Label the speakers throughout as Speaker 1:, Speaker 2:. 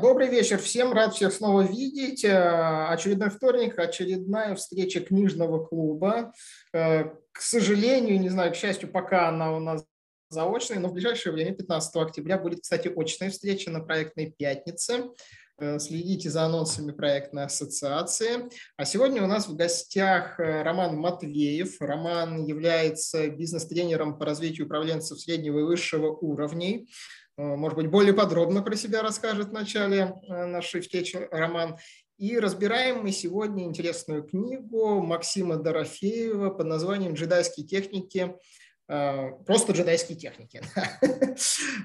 Speaker 1: добрый вечер всем, рад всех снова видеть. Э, очередной вторник, очередная встреча книжного клуба. Э, к сожалению, не знаю, к счастью, пока она у нас заочная, но в ближайшее время, 15 октября, будет, кстати, очная встреча на проектной пятнице. Э, следите за анонсами проектной ассоциации. А сегодня у нас в гостях Роман Матвеев. Роман является бизнес-тренером по развитию управленцев среднего и высшего уровней. Э, может быть, более подробно про себя расскажет в начале э, нашей встречи Роман. И разбираем мы сегодня интересную книгу Максима Дорофеева под названием «Джедайские техники». Э, просто джедайские техники.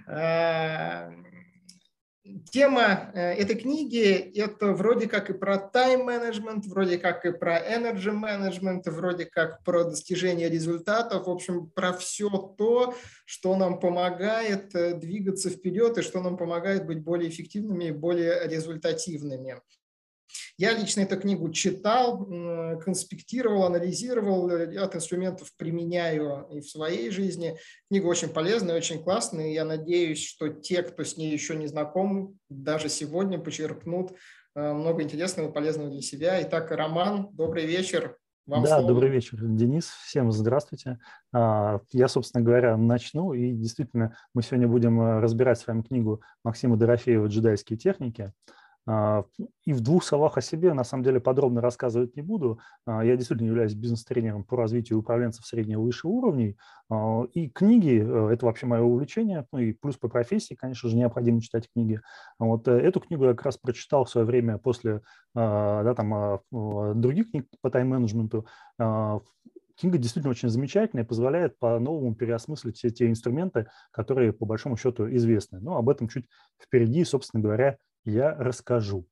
Speaker 1: Тема э, этой книги – это вроде как и про тайм-менеджмент, вроде как и про энерджи-менеджмент, вроде как про достижение результатов, в общем, про все то, что нам помогает э, двигаться вперед и что нам помогает быть более эффективными и более результативными. Я лично эту книгу читал, конспектировал, анализировал, ряд инструментов применяю и в своей жизни. Книга очень полезная, очень классная, и я надеюсь, что те, кто с ней еще не знаком, даже сегодня почерпнут э, много интересного и полезного для себя. Итак, Роман, добрый вечер.
Speaker 2: Вам да, слово. добрый вечер, Денис. Всем здравствуйте. А, я, собственно говоря, начну. И действительно, мы сегодня будем э, разбирать с вами книгу Максима Дорофеева «Джедайские техники». А, и в двух словах о себе, на самом деле, подробно рассказывать не буду. А, я действительно являюсь бизнес-тренером по развитию управленцев среднего и высшего уровней. А, и книги это вообще мое увлечение. Ну и плюс по профессии, конечно же, необходимо читать книги. Вот э, эту книгу я как раз прочитал в свое время после да, там, других книг по тайм-менеджменту. Книга действительно очень замечательная и позволяет по-новому переосмыслить все те инструменты, которые по большому счету известны. Но об этом чуть впереди, собственно говоря, я расскажу.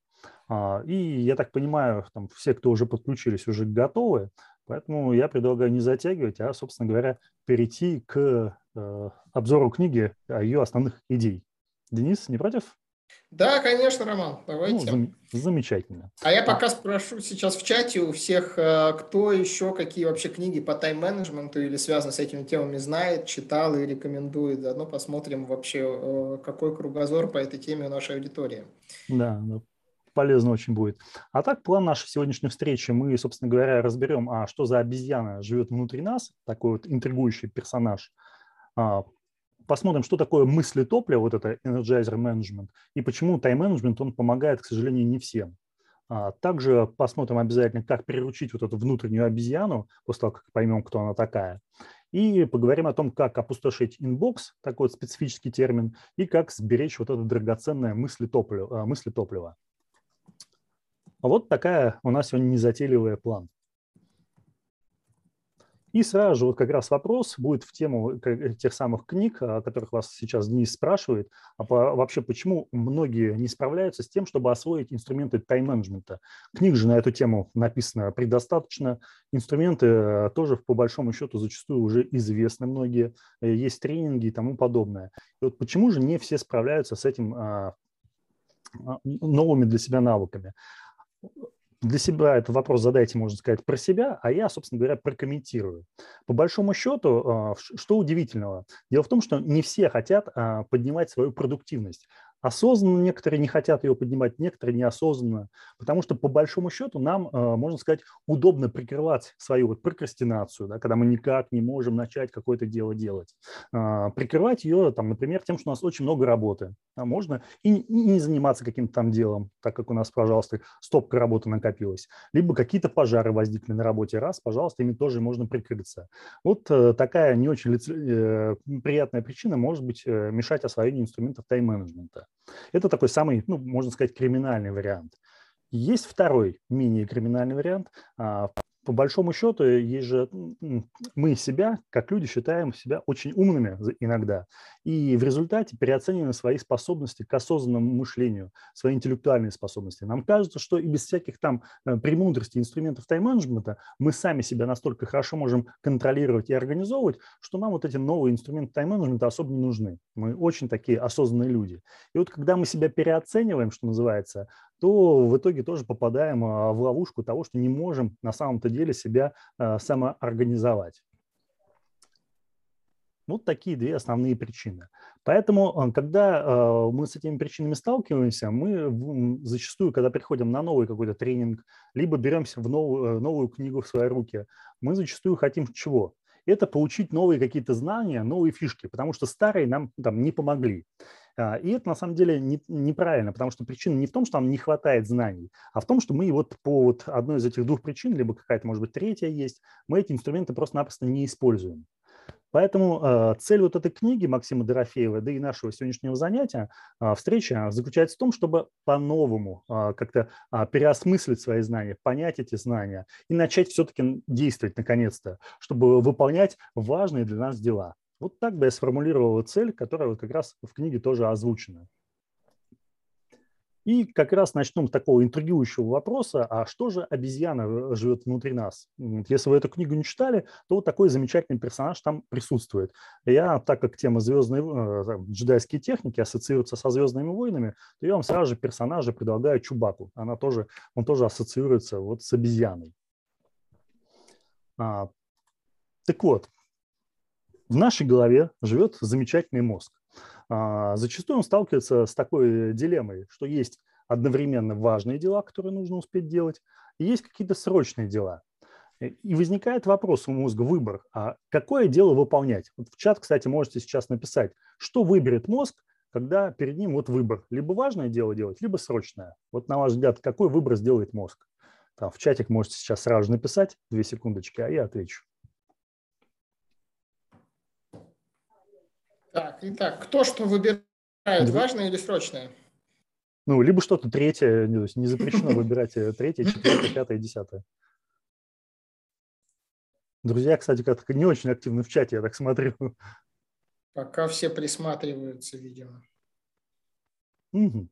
Speaker 2: А, и я так понимаю, там все, кто уже подключились, уже готовы, поэтому я предлагаю не затягивать, а, собственно говоря, перейти к э, обзору книги о ее основных идей. Денис, не против?
Speaker 1: Да, конечно, Роман, давайте. Ну,
Speaker 2: зам, замечательно.
Speaker 1: А я пока спрошу сейчас в чате у всех, э, кто еще какие вообще книги по тайм-менеджменту или связаны с этими темами знает, читал и рекомендует. Заодно посмотрим вообще, э, какой кругозор по этой теме у нашей аудитории.
Speaker 2: Да, полезно очень будет. А так, план нашей сегодняшней встречи мы, собственно говоря, разберем, а что за обезьяна живет внутри нас, такой вот интригующий персонаж, а, посмотрим, что такое мыслетопливо, вот это energy management, и почему тайм-менеджмент, он помогает, к сожалению, не всем. А также посмотрим обязательно, как приручить вот эту внутреннюю обезьяну, после того, как поймем, кто она такая. И поговорим о том, как опустошить inbox, такой вот специфический термин, и как сберечь вот это драгоценное мыслетопливо. Мыслетопливо. Вот такая у нас сегодня незатейливая план. И сразу же вот как раз вопрос будет в тему тех самых книг, о которых вас сейчас Денис спрашивает, а по, вообще почему многие не справляются с тем, чтобы освоить инструменты тайм-менеджмента. Книг же на эту тему написано предостаточно, инструменты э, тоже по большому счету зачастую уже известны многие, э, есть тренинги и тому подобное. И вот почему же не все справляются с этим а, а, новыми для себя навыками? Для себя этот вопрос задайте, можно сказать, про себя, а я, собственно говоря, прокомментирую. По большому счету, а, что удивительного? Дело в том, что не все хотят а, поднимать свою продуктивность. Осознанно некоторые не хотят ее поднимать, некоторые неосознанно, потому что по большому счету нам, а, можно сказать, удобно прикрывать свою вот прокрастинацию, да, когда мы никак не можем начать какое-то дело делать. А, прикрывать ее, там, например, тем, что у нас очень много работы. А можно и не заниматься каким-то там делом, так как у нас, пожалуйста, стопка работы накопилась. Либо какие-то пожары возникли на работе. Раз, пожалуйста, ими тоже можно прикрыться. Вот э, такая не очень э, приятная причина может быть э, мешать освоению инструментов тайм-менеджмента. Это такой самый, ну, можно сказать, криминальный вариант. Есть второй менее криминальный вариант. По большому счету, есть же мы себя, как люди, считаем себя очень умными иногда. И в результате переоцениваем свои способности к осознанному мышлению, свои интеллектуальные способности. Нам кажется, что и без всяких там э, премудростей, инструментов тайм-менеджмента мы сами себя настолько хорошо можем контролировать и организовывать, что нам вот эти новые инструменты тайм-менеджмента особо не нужны. Мы очень такие осознанные люди. И вот когда мы себя переоцениваем, что называется, то в итоге тоже попадаем а, в ловушку того, что не можем на самом-то деле себя а, самоорганизовать. Вот такие две основные причины. Поэтому, когда мы с этими причинами сталкиваемся, мы зачастую, когда приходим на новый какой-то тренинг, либо беремся в новую, новую книгу в свои руки, мы зачастую хотим чего? Это получить новые какие-то знания, новые фишки, потому что старые нам там не помогли. А, и это на самом деле не, неправильно, потому что причина не в том, что нам не хватает знаний, а в том, что мы вот по вот одной из этих двух причин, либо какая-то, может быть, третья есть, мы эти инструменты просто-напросто не используем. Поэтому э, цель вот этой книги Максима Дорофеева, да и нашего сегодняшнего занятия, э, встречи, заключается в том, чтобы по-новому как-то переосмыслить свои знания, понять эти знания и начать все-таки действовать наконец-то, чтобы выполнять важные для нас дела. Вот так бы я сформулировал цель, которая вот как раз в книге тоже озвучена. И как раз начнем с такого интригующего вопроса, а что же обезьяна живет внутри нас? Если вы эту книгу не читали, то вот такой замечательный персонаж там присутствует. Я, так как тема звездные, э, джедайские техники ассоциируется со звездными войнами, то я вам сразу же персонажа предлагаю Чубаку. Она тоже, он тоже ассоциируется вот с обезьяной. А, так вот, в нашей голове живет замечательный мозг. А, зачастую он сталкивается с такой дилеммой, что есть одновременно важные дела, которые нужно успеть делать, и есть какие-то срочные дела. И возникает вопрос у мозга выбор, а какое дело выполнять? Вот в чат, кстати, можете сейчас написать, что выберет мозг, когда перед ним вот выбор. Либо важное дело делать, либо срочное. Вот на ваш взгляд, какой выбор сделает мозг? Там в чатик можете сейчас сразу же написать, две секундочки, а я отвечу.
Speaker 1: Так, итак, кто что выбирает, важное или срочное?
Speaker 2: Ну, либо что-то третье, то есть не запрещено выбирать э, третье, четвертое, пятое, десятое. Друзья, кстати, как-то не очень активны в чате, я так смотрю.
Speaker 1: Пока все присматриваются, видимо.
Speaker 2: Угу.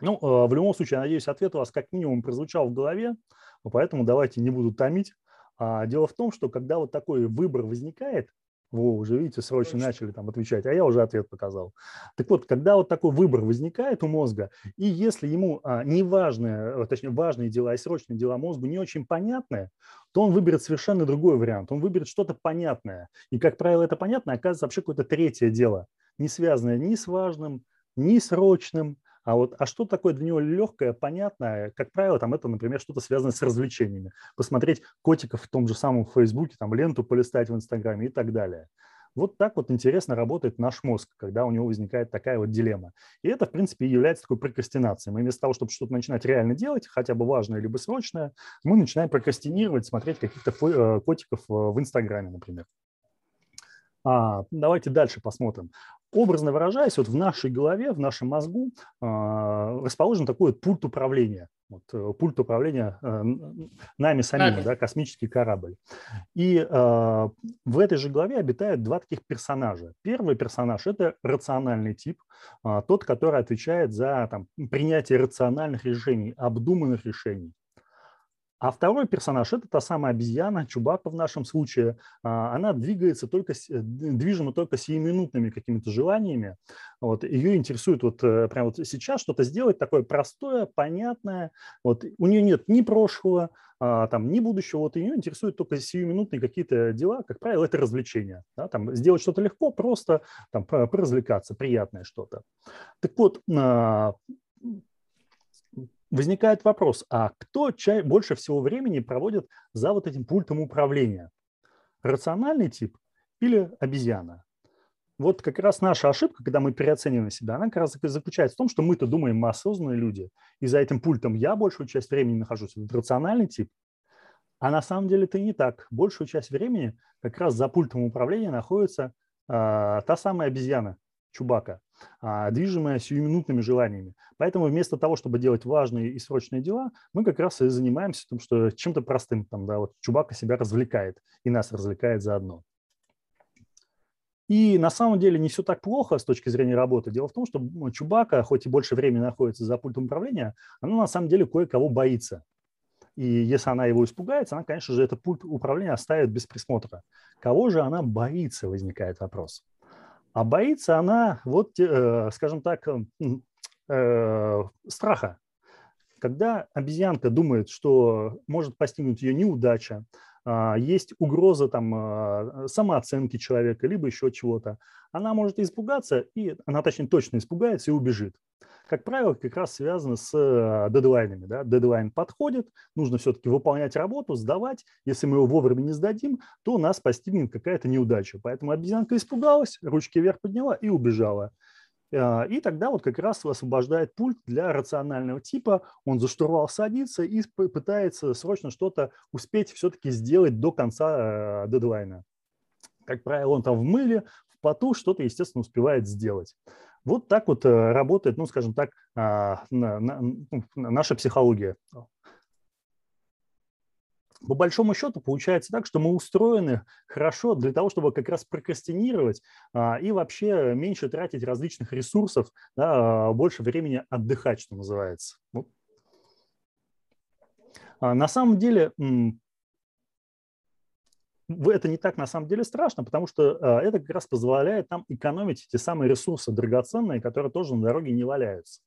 Speaker 2: Ну, э, в любом случае, я надеюсь, ответ у вас как минимум прозвучал в голове, поэтому давайте не буду томить. А, дело в том, что когда вот такой выбор возникает, во, уже видите, срочно Точно. начали там отвечать, а я уже ответ показал. Так вот, когда вот такой выбор возникает у мозга, и если ему а, неважные, э, точнее, важные дела и срочные дела мозгу не очень понятны, то он выберет совершенно другой вариант. Он выберет что-то понятное. И, как правило, это понятное оказывается вообще какое-то третье дело, не связанное ни с важным, ни срочным, а вот, а что такое для него легкое, понятное? Как правило, там это, например, что-то связанное с развлечениями. Посмотреть котиков в том же самом Фейсбуке, там ленту полистать в Инстаграме и так далее. Вот так вот интересно работает наш мозг, когда у него возникает такая вот дилемма. И это, в принципе, и является такой прокрастинацией. Мы вместо того, чтобы что-то начинать реально делать, хотя бы важное либо срочное, мы начинаем прокрастинировать, смотреть каких-то э, котиков э, в Инстаграме, например. А, давайте дальше посмотрим. Образно выражаясь, вот в нашей голове, в нашем мозгу а, расположен такой вот пульт управления. Вот, э, пульт управления э, нами самими, да, космический корабль. И э, в этой же главе обитают два таких персонажа. Первый персонаж – это рациональный тип, э, тот, который отвечает за там, принятие рациональных решений, обдуманных решений. А второй персонаж – это та самая обезьяна, Чубака в нашем случае. А, она двигается только, движима только сиюминутными какими-то желаниями. Вот, ее интересует вот э, прямо вот сейчас что-то сделать такое простое, понятное. Вот, у нее нет ни прошлого, а, там, ни будущего. Вот, ее интересуют только сиюминутные какие-то дела. Как правило, это развлечение. Да? Там, сделать что-то легко, просто там, поразвлекаться, приятное что-то. Так вот, а, возникает вопрос, а кто чай, больше всего времени проводит за вот этим пультом управления? Рациональный тип или обезьяна? Вот как раз наша ошибка, когда мы переоцениваем себя, она как раз заключается в том, что мы-то думаем, мы осознанные люди, и за этим пультом я большую часть времени нахожусь. Это рациональный тип. А на самом деле это не так. Большую часть времени как раз за пультом управления находится э, та самая обезьяна, Чубака, движимая сиюминутными желаниями. Поэтому вместо того, чтобы делать важные и срочные дела, мы как раз и занимаемся тем, что чем-то простым. Там, да, вот Чубака себя развлекает и нас развлекает заодно. И на самом деле не все так плохо с точки зрения работы. Дело в том, что Чубака, хоть и больше времени находится за пультом управления, она на самом деле кое-кого боится. И если она его испугается, она, конечно же, этот пульт управления оставит без присмотра. Кого же она боится, возникает вопрос. А боится она, вот, э, скажем так, э, страха. Когда обезьянка думает, что может постигнуть ее неудача, есть угроза там самооценки человека, либо еще чего-то, она может испугаться, и она, точнее, точно испугается и убежит как правило, как раз связано с э, дедлайнами. Да? Дедлайн подходит, нужно все-таки выполнять работу, сдавать. Если мы его вовремя не сдадим, то нас постигнет какая-то неудача. Поэтому обезьянка испугалась, ручки вверх подняла и убежала. Э, и тогда вот как раз освобождает пульт для рационального типа. Он за штурвал садится и пытается срочно что-то успеть все-таки сделать до конца э, дедлайна. Как правило, он там в мыле, в поту что-то, естественно, успевает сделать. Вот так вот э, работает, ну, скажем так, а, ну, наша психология. По большому счету получается так, что мы устроены хорошо для того, чтобы как раз прокрастинировать а, и вообще меньше тратить различных ресурсов, да, а, больше времени отдыхать, что называется. На самом деле это не так на самом деле страшно, потому что а, это как раз позволяет нам экономить те самые ресурсы драгоценные, которые тоже на дороге не валяются.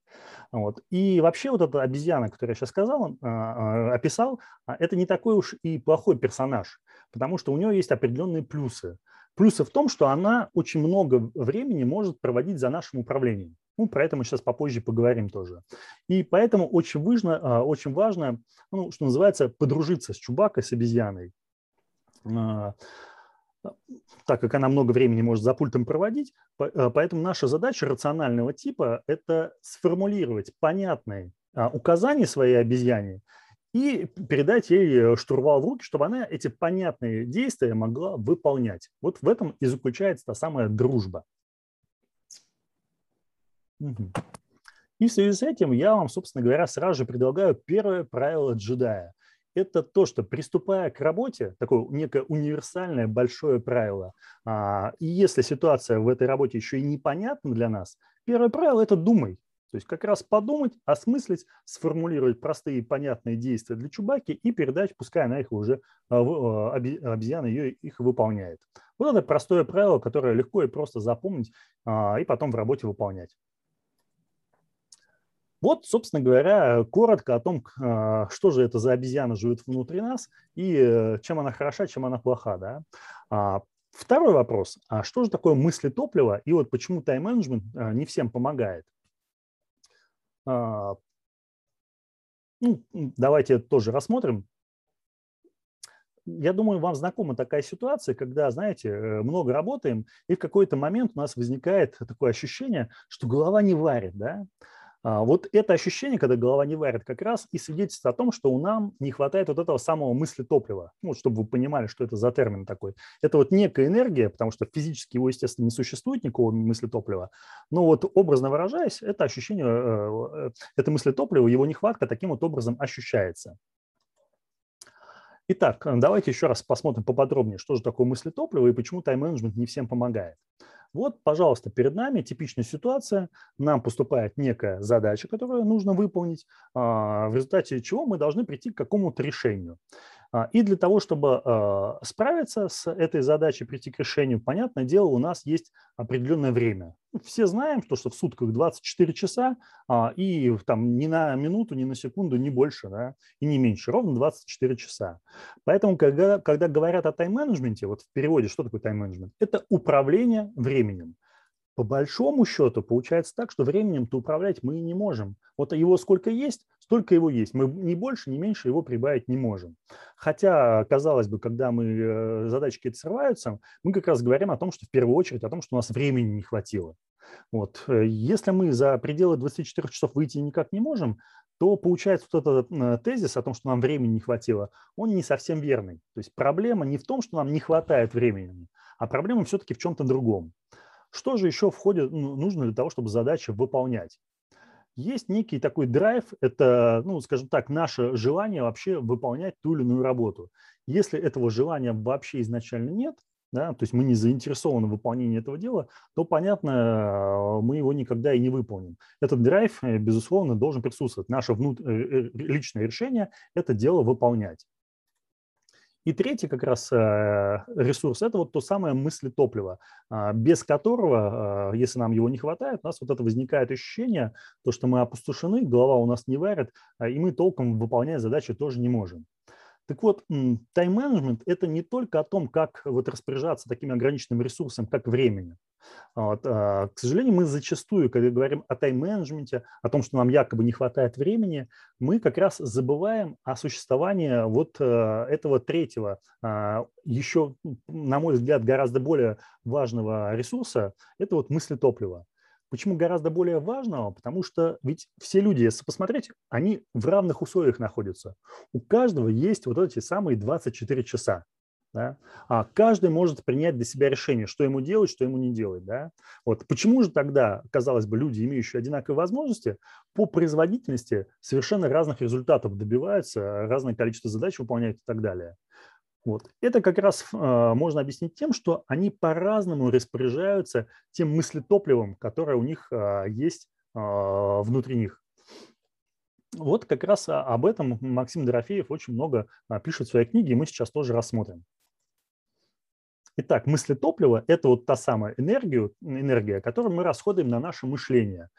Speaker 2: Вот. И вообще вот эта обезьяна, которую я сейчас сказал, а, а, описал, это не такой уж и плохой персонаж, потому что у нее есть определенные плюсы. Плюсы в том, что она очень много времени может проводить за нашим управлением. Ну, про это мы сейчас попозже поговорим тоже. И поэтому очень важно, очень важно ну, что называется, подружиться с Чубакой, с обезьяной. А, так как она много времени может за пультом проводить, а, поэтому наша задача рационального типа – это сформулировать понятные а, указания своей обезьяне и передать ей э, штурвал в руки, чтобы она эти понятные действия могла выполнять. Вот в этом и заключается та самая дружба. И в связи с этим я вам, собственно говоря, сразу же предлагаю первое правило джедая – это то, что приступая к работе, такое некое универсальное большое правило, а, и если ситуация в этой работе еще и непонятна для нас, первое правило – это думай. То есть как раз подумать, осмыслить, сформулировать простые и понятные действия для Чубаки и передать, пускай она их уже, а, а, обезьяна ее их выполняет. Вот это простое правило, которое легко и просто запомнить и потом в работе выполнять. Вот, собственно говоря, коротко о том, а, что же это за обезьяна живет внутри нас и э, чем она хороша, чем она плоха. Да? А, второй вопрос. А что же такое мысли топлива и вот почему тайм-менеджмент а, не всем помогает? Ну, давайте тоже рассмотрим. Я думаю, вам знакома такая ситуация, когда, знаете, э, много работаем, и в какой-то момент у нас возникает такое ощущение, что голова не варит, да? А, вот это ощущение, когда голова не варит, как раз и свидетельствует о том, что у нам не хватает вот этого самого мысли топлива. Ну, чтобы вы понимали, что это за термин такой. Это вот некая энергия, потому что физически его, естественно, не существует никакого мысли топлива. Но вот образно выражаясь, это ощущение, э, э, это мысли топлива, его нехватка таким вот образом ощущается. Итак, давайте еще раз посмотрим поподробнее, что же такое мысли топлива и почему тайм-менеджмент не всем помогает. Вот, пожалуйста, перед нами типичная ситуация. Нам поступает некая задача, которую нужно выполнить, а, в результате чего мы должны прийти к какому-то решению. А, и для того, чтобы а, справиться с этой задачей, прийти к решению, понятное дело, у нас есть определенное время. Ну, все знаем, что, что в сутках 24 часа, а, и там ни на минуту, ни на секунду, ни больше, да, и не меньше, ровно 24 часа. Поэтому, когда, когда говорят о тайм-менеджменте, вот в переводе, что такое тайм-менеджмент? Это управление временем по большому счету получается так, что временем-то управлять мы не можем. Вот его сколько есть, столько его есть. Мы ни больше, ни меньше его прибавить не можем. Хотя, казалось бы, когда мы э, задачи какие-то срываются, мы как раз говорим о том, что в первую очередь о том, что у нас времени не хватило. Вот. Э, если мы за пределы 24 часов выйти никак не можем, то получается вот этот э, тезис о том, что нам времени не хватило, он не совсем верный. То есть проблема не в том, что нам не хватает времени, а проблема все-таки в чем-то другом. Что же еще входит, ну, нужно для того, чтобы задачи выполнять? Есть некий такой драйв, это, ну, скажем так, наше желание вообще выполнять ту или иную работу. Если этого желания вообще изначально нет, да, то есть мы не заинтересованы в выполнении этого дела, то, понятно, мы его никогда и не выполним. Этот драйв, безусловно, должен присутствовать. Наше внут... Э, э, личное решение – это дело выполнять. И третий как раз э, ресурс – это вот то самое мысли топлива, а, без которого, а, если нам его не хватает, у нас вот это возникает ощущение, то, что мы опустошены, голова у нас не варит, а, и мы толком выполнять задачи тоже не можем. Так вот, тайм-менеджмент – это не только о том, как вот распоряжаться таким ограниченным ресурсом, как времени. Вот. А, к сожалению, мы зачастую, когда говорим о тайм-менеджменте, о том, что нам якобы не хватает времени, мы как раз забываем о существовании вот э, этого третьего, а, еще, на мой взгляд, гораздо более важного ресурса – это вот мысли топлива. Почему гораздо более важного? Потому что ведь все люди, если посмотреть, они в равных условиях находятся. У каждого есть вот эти самые 24 часа. Да? А каждый может принять для себя решение, что ему делать, что ему не делать. Да? Вот. Почему же тогда, казалось бы, люди, имеющие одинаковые возможности, по производительности совершенно разных результатов добиваются, разное количество задач выполняют и так далее? Вот. Это как раз э, можно объяснить тем, что они по-разному распоряжаются тем мыслетопливом, которое у них э, есть э, внутри них. Вот как раз об этом Максим Дорофеев очень много пишет в своей книге, и мы сейчас тоже рассмотрим. Итак, мысли топлива – это вот та самая энергия, энергия, которую мы расходуем на наше мышление.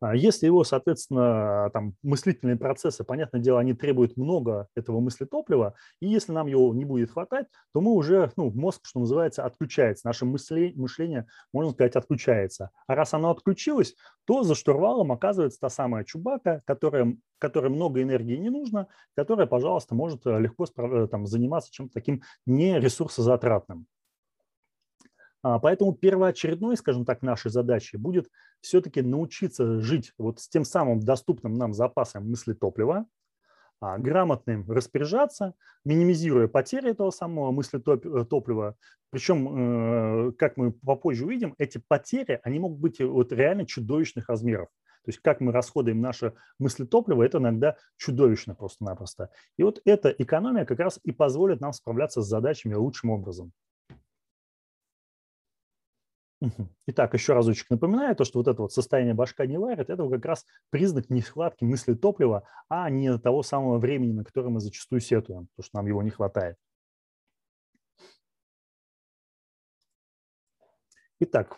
Speaker 2: А если его, соответственно, там мыслительные процессы, понятное дело, они требуют много этого мыслетоплива, и если нам его не будет хватать, то мы уже, ну, мозг, что называется, отключается, наше мысли, мышление, можно сказать, отключается. А раз оно отключилось, то за штурвалом оказывается та самая чубака, которая, которой много энергии не нужно, которая, пожалуйста, может э, легко э, там, заниматься чем-то таким не ресурсозатратным. Поэтому первоочередной, скажем так, нашей задачей будет все-таки научиться жить вот с тем самым доступным нам запасом мысли топлива, а, грамотно им распоряжаться, минимизируя потери этого самого мысли э. Причем, э, как мы попозже увидим, эти потери, они могут быть вот реально чудовищных размеров. То есть как мы расходуем наше мыслетопливо, это иногда чудовищно просто-напросто. И вот эта экономия как раз и позволит нам справляться с задачами лучшим образом. Итак, еще разочек напоминаю, то, что вот это вот состояние башка не варит, это как раз признак нехватки мысли топлива, а не того самого времени, на которое мы зачастую сетуем, потому что нам его не хватает. Итак,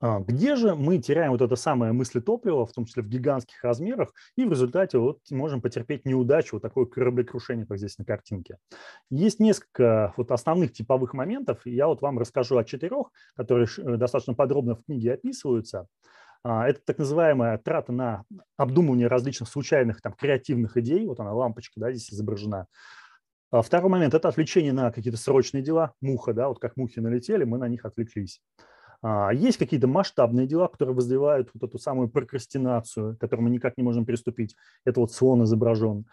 Speaker 2: где же мы теряем вот это самое мысли топлива, в том числе в гигантских размерах, и в результате вот можем потерпеть неудачу, вот такое кораблекрушение, как здесь на картинке. Есть несколько вот основных типовых моментов, и я вот вам расскажу о четырех, которые э, достаточно подробно в книге описываются. А, это так называемая трата на обдумывание различных случайных там, креативных идей. Вот она, лампочка, да, здесь изображена. А второй момент – это отвлечение на какие-то срочные дела. Муха, да, вот как мухи налетели, мы на них отвлеклись. А, есть какие-то масштабные дела, которые вызывают вот эту самую прокрастинацию, к которой мы никак не можем приступить. Это вот слон изображен.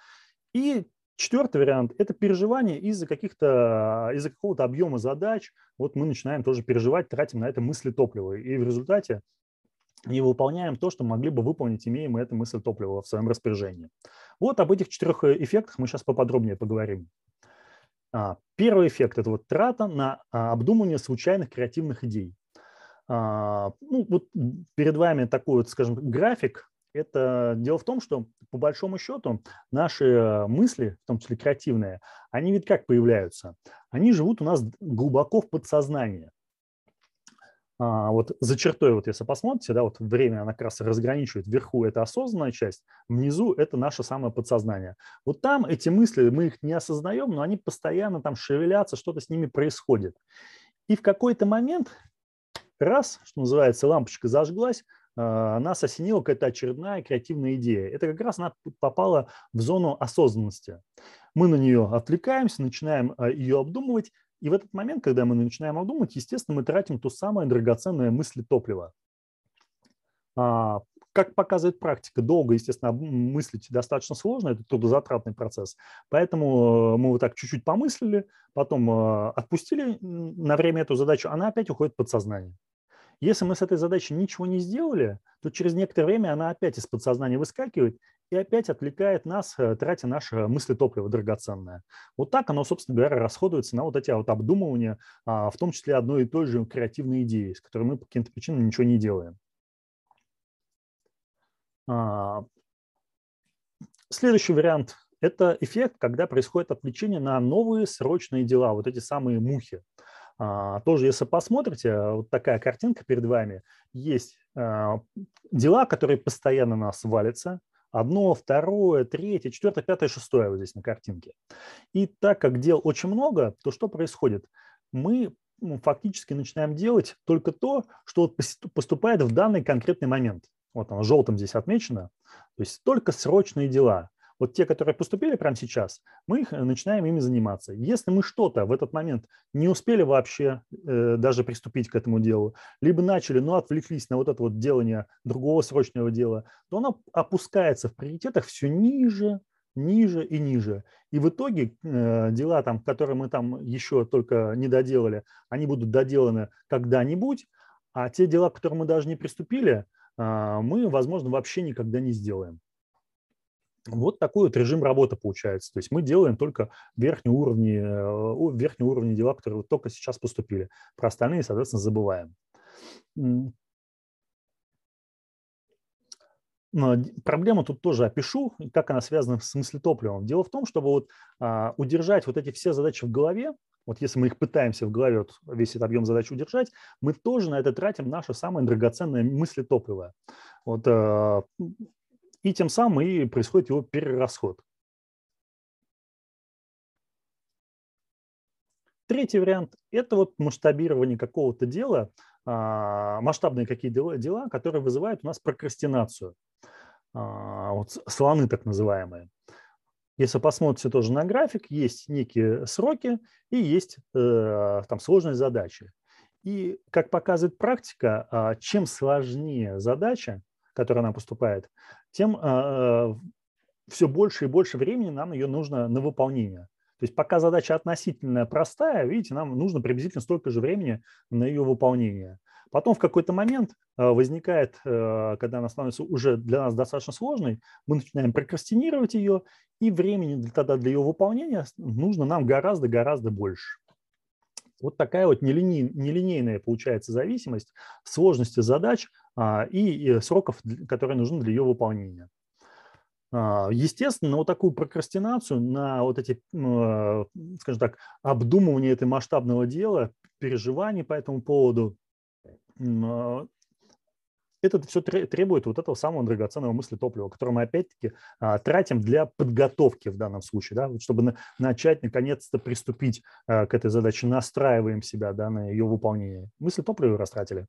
Speaker 2: И четвертый вариант – это переживание из-за каких-то, из-за какого-то объема задач. Вот мы начинаем тоже переживать, тратим на это мысли топлива. И в результате не выполняем то, что могли бы выполнить, имея мы это мысль топлива в своем распоряжении. Вот об этих четырех э, эффектах мы сейчас поподробнее поговорим. А, первый эффект – это вот трата на а, обдумывание случайных креативных идей. А, ну, вот перед вами такой вот, скажем, график. Это дело в том, что по большому счету наши мысли, в том числе креативные, они ведь как появляются? Они живут у нас глубоко в подсознании. А, вот за чертой, вот если посмотрите, да, вот время она как раз разграничивает. Вверху это осознанная часть, внизу это наше самое подсознание. Вот там эти мысли, мы их не осознаем, но они постоянно там шевелятся, что-то с ними происходит. И в какой-то момент раз, что называется, лампочка зажглась, а, нас осенила какая-то очередная креативная идея. Это как раз она попала в зону осознанности. Мы на нее отвлекаемся, начинаем а, ее обдумывать, и в этот момент, когда мы начинаем обдумывать, естественно, мы тратим то самое драгоценное мысли топлива. Как показывает практика, долго, естественно, мыслить достаточно сложно, это трудозатратный процесс. Поэтому мы вот так чуть-чуть помыслили, потом отпустили на время эту задачу, она опять уходит в подсознание. Если мы с этой задачей ничего не сделали, то через некоторое время она опять из подсознания выскакивает и опять отвлекает нас, э, тратя наше мысли-топливо драгоценное. Вот так оно, собственно говоря, расходуется на вот эти вот обдумывания, а, в том числе одной и той же креативной идеи, с которой мы по каким-то причинам ничего не делаем. А, следующий вариант – это эффект, когда происходит отвлечение на новые срочные дела, вот эти самые мухи. А, тоже, если посмотрите, вот такая картинка перед вами, есть а, дела, которые постоянно на нас валятся, одно, второе, третье, четвертое, пятое, шестое вот здесь на картинке. И так как дел очень много, то что происходит? Мы фактически начинаем делать только то, что поступает в данный конкретный момент. Вот оно желтым здесь отмечено. То есть только срочные дела. Вот те, которые поступили прямо сейчас, мы их э, начинаем ими заниматься. Если мы что-то в этот момент не успели вообще э, даже приступить к этому делу, либо начали, но отвлеклись на вот это вот делание другого срочного дела, то оно опускается в приоритетах все ниже, ниже и ниже. И в итоге э, дела, там, которые мы там еще только не доделали, они будут доделаны когда-нибудь, а те дела, к которым мы даже не приступили, мы, возможно, вообще никогда не сделаем. Вот такой вот режим работы получается. То есть мы делаем только верхние уровни, э, верхние уровни дела, которые вот только сейчас поступили. Про остальные, соответственно, забываем. Но проблему тут тоже опишу, как она связана с мыслетопливом. Дело в том, чтобы вот, а, удержать вот эти все задачи в голове, вот если мы их пытаемся в голове, вот весь этот объем задач удержать, мы тоже на это тратим наше самое драгоценное мыслетопливо. Вот, а, и тем самым и происходит его перерасход. Третий вариант – это вот масштабирование какого-то дела, а, масштабные какие-то дела, которые вызывают у нас прокрастинацию. А, вот слоны так называемые. Если посмотрите тоже на график, есть некие сроки и есть э, там сложные задачи. И как показывает практика, а, чем сложнее задача, которая нам поступает, тем а, все больше и больше времени нам ее нужно на выполнение. То есть пока задача относительно простая, видите, нам нужно приблизительно столько же времени на ее выполнение. Потом в какой-то момент э, возникает, э, когда она становится уже для нас достаточно сложной, мы начинаем прокрастинировать ее, и времени для, тогда для ее выполнения нужно нам гораздо-гораздо больше. Вот такая вот нелиней, нелинейная получается зависимость сложности задач а, и сроков, которые нужны для ее выполнения. А, естественно, вот такую прокрастинацию, на вот эти, э, скажем так, обдумывание этой масштабного дела, переживаний по этому поводу, это все требует вот этого самого драгоценного мысли топлива, которое мы опять-таки а, тратим для подготовки в данном случае, да, чтобы начать наконец-то приступить а, к этой задаче, настраиваем себя да, на ее выполнение. Мысли топлива растратили.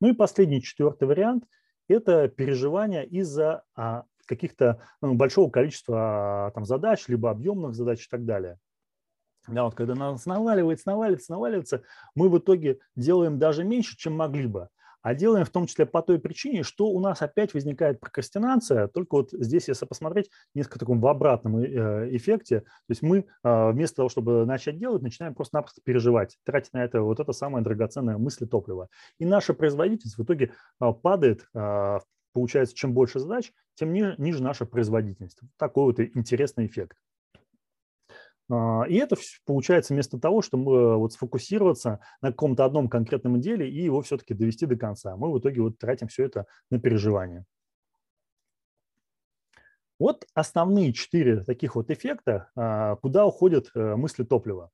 Speaker 2: Ну и последний, четвертый вариант – это переживания из-за каких-то ну, большого количества там, задач, либо объемных задач и так далее. Да, вот когда нас наваливается, наваливается, наваливается, мы в итоге делаем даже меньше, чем могли бы. А делаем в том числе по той причине, что у нас опять возникает прокрастинация, только вот здесь, если посмотреть, несколько таком в обратном э, эффекте, то есть мы а, вместо того, чтобы начать делать, начинаем просто-напросто переживать, тратить на это вот это самое драгоценное мысли топлива. И наша производительность в итоге а, падает, получается, чем больше задач, тем ниже, ниже наша производительность. Такой вот интересный эффект. А, и это получается вместо того, чтобы э, вот сфокусироваться на каком-то одном конкретном деле и его все-таки довести до конца. Мы в итоге вот тратим все это на переживание. Вот основные четыре таких вот эффекта, а, куда уходят э, мысли топлива.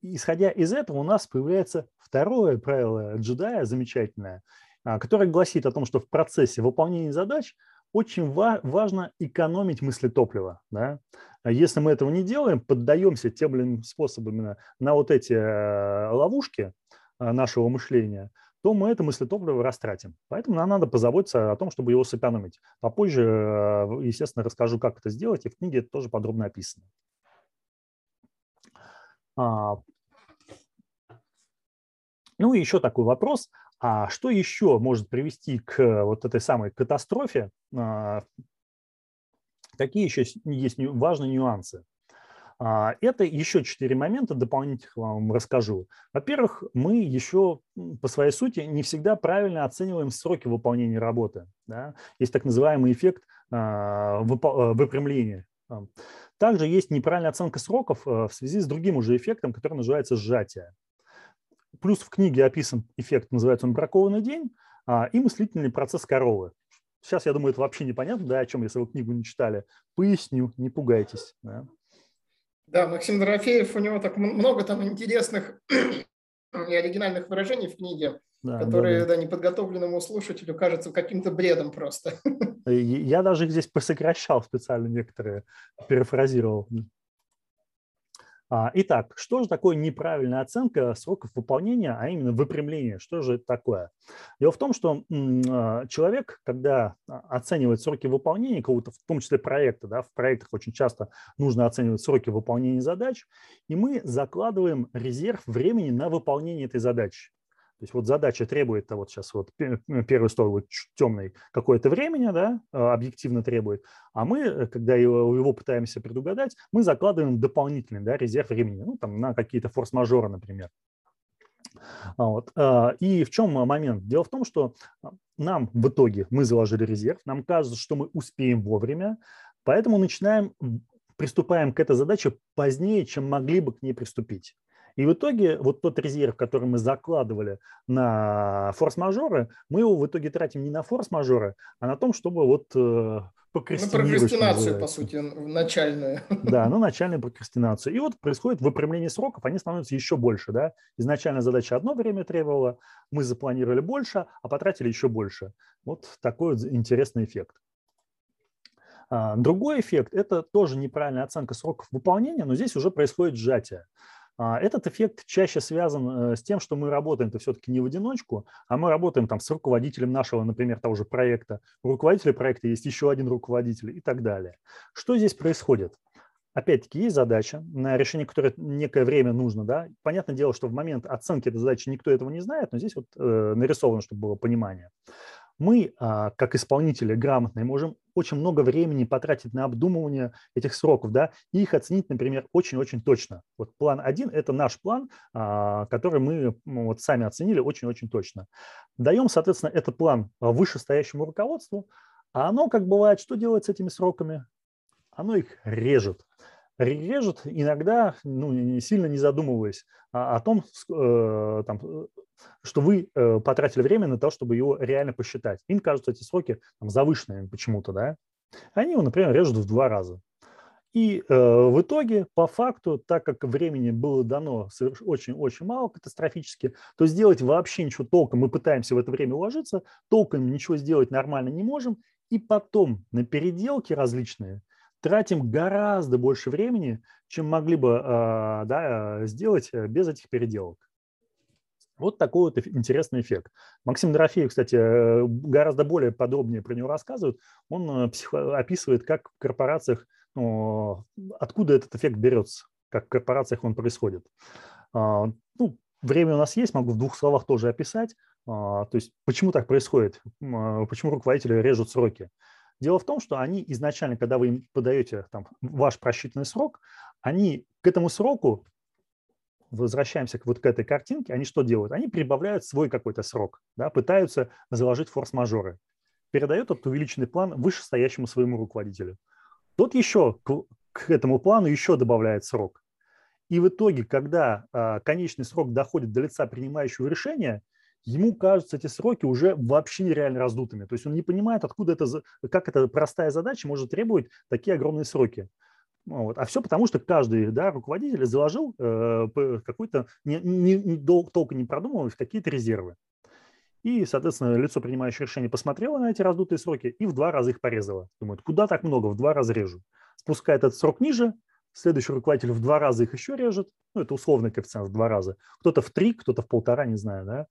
Speaker 2: Исходя из этого у нас появляется второе правило джедая замечательное, а, которое гласит о том, что в процессе выполнения задач очень ва- важно экономить мысли топлива. Да? А если мы этого не делаем, поддаемся тем или иным способом на, вот эти э, ловушки э, нашего мышления, то мы это мыслетопливо растратим. Поэтому нам надо позаботиться о том, чтобы его сэкономить. Попозже, э, естественно, расскажу, как это сделать, и в книге это тоже подробно описано. А, ну и еще такой вопрос. А что еще может привести к вот этой самой катастрофе а, Какие еще есть важные нюансы? А, это еще четыре момента дополнительных вам расскажу. Во-первых, мы еще по своей сути не всегда правильно оцениваем сроки выполнения работы. Да? Есть так называемый эффект а, выпрямления. Также есть неправильная оценка сроков в связи с другим уже эффектом, который называется сжатие. Плюс в книге описан эффект, называется он бракованный день, и мыслительный процесс коровы. Сейчас, я думаю, это вообще непонятно, да, о чем, если вы книгу не читали. Поясню, не пугайтесь. Да,
Speaker 1: да Максим Дорофеев, у него так много там интересных и оригинальных выражений в книге, да, которые да, да. Да, неподготовленному слушателю кажутся каким-то бредом просто.
Speaker 2: Я даже их здесь посокращал специально некоторые, перефразировал. А, итак, что же такое неправильная оценка сроков выполнения, а именно выпрямление? Что же это такое? Дело в том, что а, человек, когда оценивает сроки выполнения какого-то, в том числе проекта, да, в проектах очень часто нужно оценивать сроки выполнения задач, и мы закладываем резерв времени на выполнение этой задачи. То есть вот задача требует, а вот сейчас вот первый стол вот темный какое-то времени, да, а, объективно требует, а мы, когда его, его пытаемся предугадать, мы закладываем дополнительный да, резерв времени, ну там на какие-то форс-мажоры, например. А вот. И в чем момент? Дело в том, что нам в итоге мы заложили резерв, нам кажется, что мы успеем вовремя, поэтому начинаем приступаем к этой задаче позднее, чем могли бы к ней приступить. И в итоге вот тот резерв, который мы закладывали на форс-мажоры, мы его в итоге тратим не на форс-мажоры, а на том, чтобы вот э,
Speaker 1: прокрастинировать. Ну, прокрастинацию, по сути, начальную.
Speaker 2: Да, ну, начальную прокрастинацию. И вот происходит выпрямление сроков, они становятся еще больше, да. Изначально задача одно время требовала, мы запланировали больше, а потратили еще больше. Вот такой вот интересный эффект. А, другой эффект – это тоже неправильная оценка сроков выполнения, но здесь уже происходит сжатие. А, этот эффект чаще связан э, с тем, что мы работаем-то все-таки не в одиночку, а мы работаем там с руководителем нашего, например, того же проекта. У руководителя проекта есть еще один руководитель и так далее. Что здесь происходит? Опять-таки есть задача, на решение которой некое время нужно. Да? Понятное дело, что в момент оценки этой задачи никто этого не знает, но здесь вот э, нарисовано, чтобы было понимание мы, а, как исполнители грамотные, можем очень много времени потратить на обдумывание этих сроков, да, и их оценить, например, очень-очень точно. Вот план 1 – это наш план, а, который мы ну, вот сами оценили очень-очень точно. Даем, соответственно, этот план вышестоящему руководству, а оно, как бывает, что делает с этими сроками? Оно их режет режет иногда, ну, сильно не задумываясь о, о том, э, там, э, что вы э, потратили время на то, чтобы его реально посчитать. Им кажутся эти сроки там, завышенными почему-то, да. Они его, например, режут в два раза. И э, в итоге, по факту, так как времени было дано очень-очень мало катастрофически, то сделать вообще ничего толком, мы пытаемся в это время уложиться, толком ничего сделать нормально не можем, и потом на переделки различные – тратим гораздо больше времени, чем могли бы а, да, сделать э, без этих переделок. Вот такой вот интересный эффект. Максим Дорофеев, кстати, э, гораздо более подробнее про него рассказывает. Он э, описывает, как в корпорациях, ну, откуда этот эффект берется, как в корпорациях он происходит. А, ну, время у нас есть, могу в двух словах тоже описать. А, то есть почему так происходит, почему руководители режут сроки. Дело в том, что они изначально, когда вы им подаете там, ваш просчитанный срок, они к этому сроку, возвращаемся к вот к этой картинке, они что делают? Они прибавляют свой какой-то срок, да, пытаются заложить форс-мажоры, передают этот увеличенный план вышестоящему своему руководителю. Тот еще к, к этому плану еще добавляет срок. И в итоге, когда а, конечный срок доходит до лица принимающего решения, ему кажутся эти сроки уже вообще нереально раздутыми. То есть он не понимает, откуда это, как эта простая задача может требовать такие огромные сроки. Вот. А все потому, что каждый да, руководитель заложил э, какой-то, не, не, не, толком не продумывая, какие-то резервы. И, соответственно, лицо, принимающее решение, посмотрело на эти раздутые сроки и в два раза их порезало. Думает, куда так много, в два раза режу. Спускает этот срок ниже, следующий руководитель в два раза их еще режет. Ну, это условный коэффициент в два раза. Кто-то в три, кто-то в полтора, не знаю, да.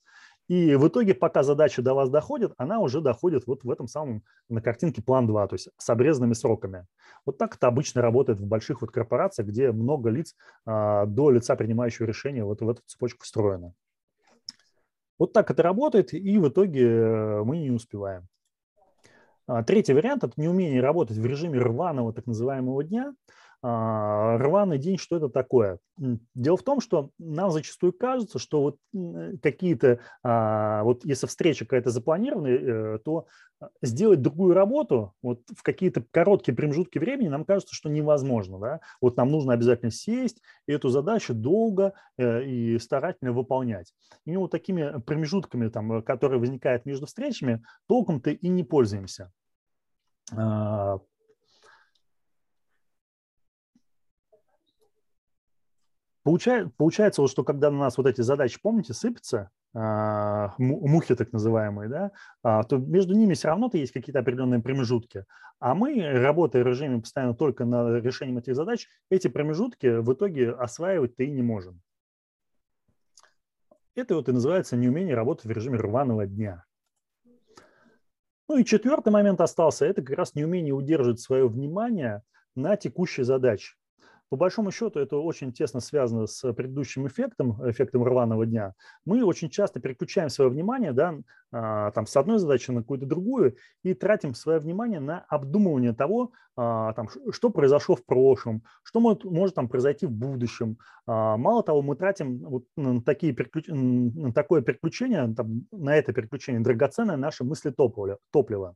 Speaker 2: И в итоге, пока задача до вас доходит, она уже доходит вот в этом самом, на картинке план 2, то есть с обрезанными сроками. Вот так это обычно работает в больших вот корпорациях, где много лиц а, до лица принимающего решения вот в эту цепочку встроено. Вот так это работает, и в итоге э, мы не успеваем. А, третий вариант – это неумение работать в режиме рваного так называемого дня – рваный день, что это такое? Дело в том, что нам зачастую кажется, что вот какие-то, а, вот если встреча какая-то запланированная, э, то а, сделать другую работу вот в какие-то короткие промежутки времени нам кажется, что невозможно. Да? Вот нам нужно обязательно сесть и эту задачу долго э, и старательно выполнять. И вот такими промежутками, там, которые возникают между встречами, толком-то и не пользуемся. Получается, получается вот, что когда на нас вот эти задачи, помните, сыпятся, а, мухи так называемые, да, а, то между ними все равно-то есть какие-то определенные промежутки. А мы, работая в режиме постоянно только над решением этих задач, эти промежутки в итоге осваивать-то и не можем. Это вот и называется неумение работать в режиме рваного дня. Ну и четвертый момент остался, это как раз неумение удерживать свое внимание на текущей задаче. По большому счету это очень тесно связано с предыдущим эффектом, эффектом рваного дня. Мы очень часто переключаем свое внимание да, а, там, с одной задачи на какую-то другую и тратим свое внимание на обдумывание того, а, там, что произошло в прошлом, что может, может там, произойти в будущем. А, мало того, мы тратим вот на, такие переключ... на такое переключение, там, на это переключение драгоценное наше мысли топлива.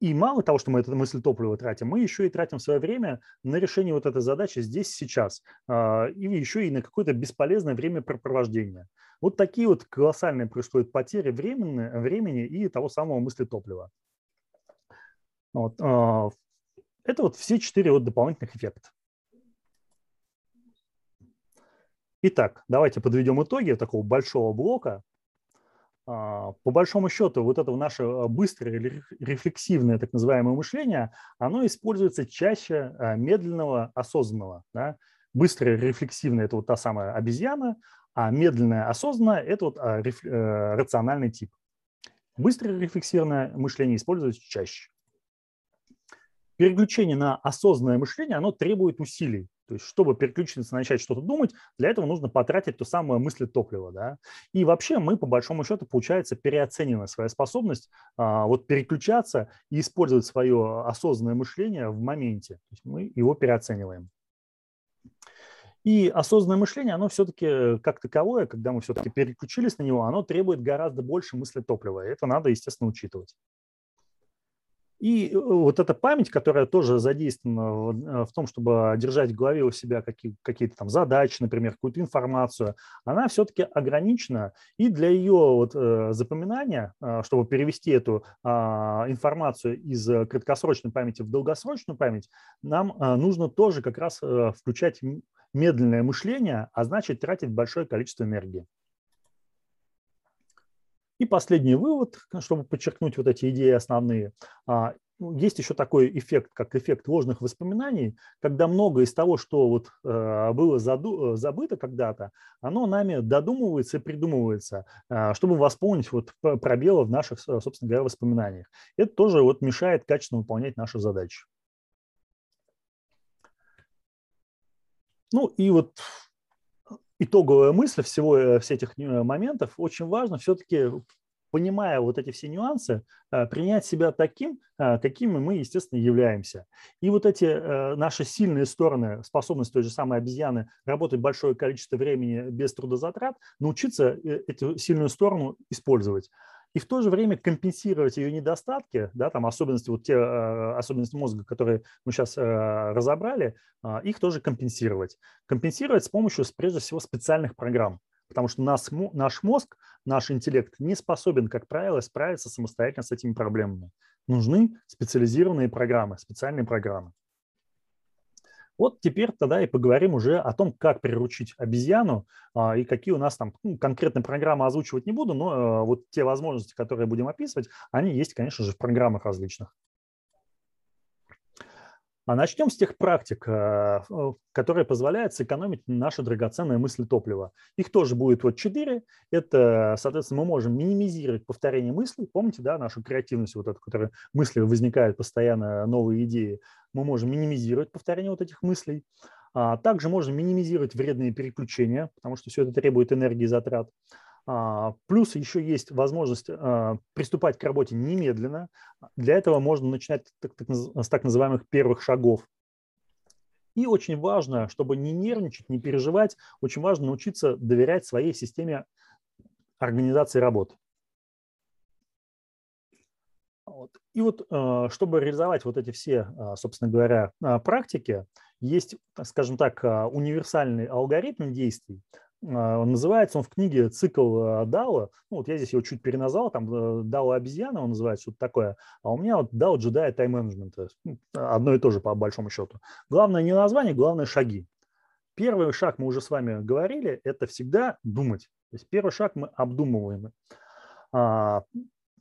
Speaker 2: И мало того, что мы эту мысль топлива тратим, мы еще и тратим свое время на решение вот этой задачи здесь, сейчас, а, и еще и на какое-то бесполезное времяпрепровождение. Вот такие вот колоссальные происходят потери времени, времени и того самого мысли топлива. Вот. А, это вот все четыре вот дополнительных эффекта. Итак, давайте подведем итоги такого большого блока. А, по большому счету, вот это наше а, быстрое рефлексивное так называемое мышление, оно используется чаще а, медленного осознанного. Да? Быстрое рефлексивное – это вот та самая обезьяна, а медленное осознанное – это вот э, рациональный тип. Быстрое рефлексивное мышление используется чаще переключение на осознанное мышление, оно требует усилий. То есть, чтобы переключиться, начать что-то думать, для этого нужно потратить то самое мысли топлива. Да? И вообще мы, по большому счету, получается, переоцениваем свою способность а, вот переключаться и использовать свое осознанное мышление в моменте. То есть мы его переоцениваем. И осознанное мышление, оно все-таки как таковое, когда мы все-таки переключились на него, оно требует гораздо больше мысли топлива. Это надо, естественно, учитывать. И э, вот эта память, которая тоже задействована в э, том, чтобы держать в голове у себя какие, какие-то там задачи, например, какую-то информацию, она все-таки ограничена. И для ее вот э, запоминания, чтобы перевести эту а, информацию из краткосрочной памяти в долгосрочную память, нам нужно тоже как раз включать медленное мышление, а значит тратить большое количество энергии. И последний вывод, чтобы подчеркнуть вот эти идеи основные. А, ну, есть еще такой эффект, как эффект ложных воспоминаний, когда многое из того, что вот э, было заду, забыто когда-то, оно нами додумывается и придумывается, э, чтобы восполнить вот пробелы в наших, собственно говоря, воспоминаниях. Это тоже вот мешает качественно выполнять наши задачи. Ну и вот итоговая мысль всего э, всех этих э, моментов, очень важно все-таки понимая вот эти все нюансы, э, принять себя таким, какими мы, естественно, являемся. И вот эти наши сильные стороны, способность той же самой обезьяны работать большое количество времени без трудозатрат, научиться эту сильную сторону использовать и в то же время компенсировать ее недостатки, да, там особенности, вот те э, особенности мозга, которые мы сейчас э, разобрали, э, их тоже компенсировать. Компенсировать с помощью, прежде всего, специальных программ, потому что нас, наш мозг, наш интеллект не способен, как правило, справиться самостоятельно с этими проблемами. Нужны специализированные программы, специальные программы. Вот теперь тогда и поговорим уже о том, как приручить обезьяну а, и какие у нас там ну, конкретные программы озвучивать не буду, но а, вот те возможности, которые будем описывать, они есть, конечно же, в программах различных. А начнем с тех практик, э, которые позволяют сэкономить наши драгоценные мысли топлива. Их тоже будет вот четыре. Это, соответственно, мы можем минимизировать повторение мыслей. Помните, да, нашу креативность, вот эту, которая мысли возникают постоянно, новые идеи. Мы можем минимизировать повторение вот этих мыслей. А также можем минимизировать вредные переключения, потому что все это требует энергии затрат. А, плюс еще есть возможность а, приступать к работе немедленно. Для этого можно начинать с так называемых первых шагов. И очень важно, чтобы не нервничать, не переживать, очень важно научиться доверять своей системе организации работы. И вот, а, чтобы реализовать вот эти все, собственно говоря, практики, есть, скажем так, универсальный алгоритм действий, а, называется он в книге «Цикл а, Дао». Ну, вот я здесь его чуть переназвал, там э, «Дао обезьяна» он называется, что-то такое. А у меня вот «Дао джедая тайм менеджмента». Ну, одно и то же по большому счету. Главное не название, главное шаги. первый шаг мы уже с вами говорили, это всегда думать. То есть первый шаг мы обдумываем.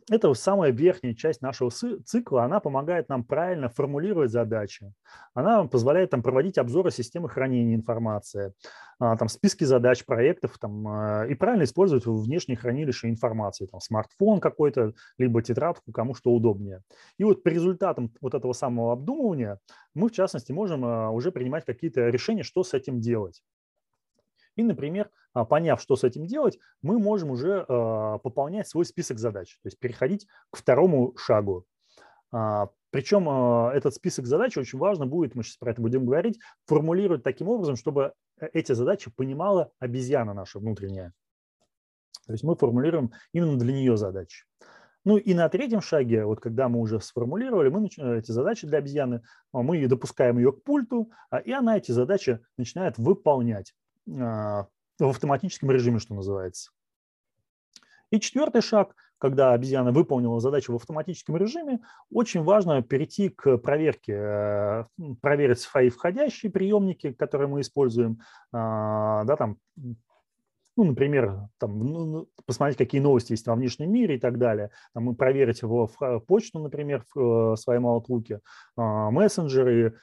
Speaker 2: Это самая верхняя часть нашего цикла, она помогает нам правильно формулировать задачи, она позволяет там, проводить обзоры системы хранения информации, а, там, списки задач, проектов там, а, и правильно использовать внешние хранилища информации, там, смартфон какой-то, либо тетрадку, кому что удобнее. И вот по результатам вот этого самого обдумывания мы, в частности, можем а, уже принимать какие-то решения, что с этим делать. И, например, а, поняв, что с этим делать, мы можем уже а, пополнять свой список задач, то есть переходить к второму шагу. А, Причем этот список задач очень важно будет, мы сейчас про это будем говорить, формулировать таким образом, чтобы э, эти задачи понимала обезьяна наша внутренняя. То есть мы формулируем именно для нее задачи. Ну и на третьем шаге, вот когда мы уже сформулировали мы эти задачи для обезьяны, мы допускаем ее к пульту, и она эти задачи начинает выполнять. А, в автоматическом режиме, что называется. И четвертый шаг, когда обезьяна выполнила задачу в автоматическом режиме, очень важно перейти к проверке, э, проверить свои входящие приемники, которые мы используем, а, да, там, ну, например, там, ну, ну, посмотреть, какие новости есть во внешнем мире и так далее, там, проверить его в почту, например, в э, своем Outlook, мессенджеры,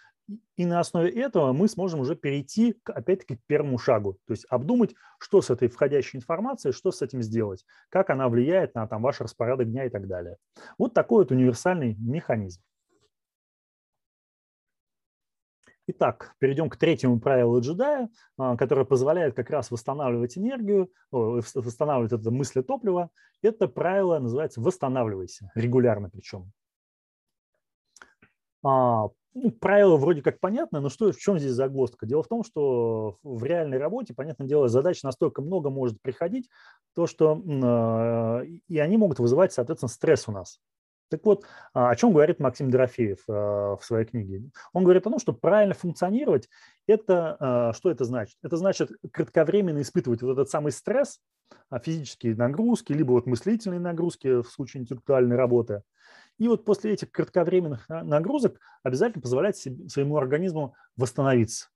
Speaker 2: и на основе этого мы сможем уже перейти, опять-таки, к первому шагу. То есть обдумать, что с этой входящей информацией, что с этим сделать, как она влияет на там, ваш распорядок дня и так далее. Вот такой вот универсальный механизм. Итак, перейдем к третьему правилу джедая, а, которое позволяет как раз восстанавливать энергию, восстанавливать это мысли топлива. Это правило называется «восстанавливайся», регулярно причем. А, ну, правило вроде как понятно, но что, в чем здесь загвоздка? Дело в том, что в реальной работе, понятное дело, задач настолько много может приходить, то что э, и они могут вызывать, соответственно, стресс у нас. Так вот, а, о чем говорит Максим Дорофеев э, в своей книге? Он говорит о том, что правильно функционировать, это что это значит? Это значит кратковременно испытывать вот этот самый стресс, а, физические нагрузки, либо вот мыслительные нагрузки в случае интеллектуальной работы – и вот после этих кратковременных нагрузок обязательно позволять себе, своему организму восстановиться.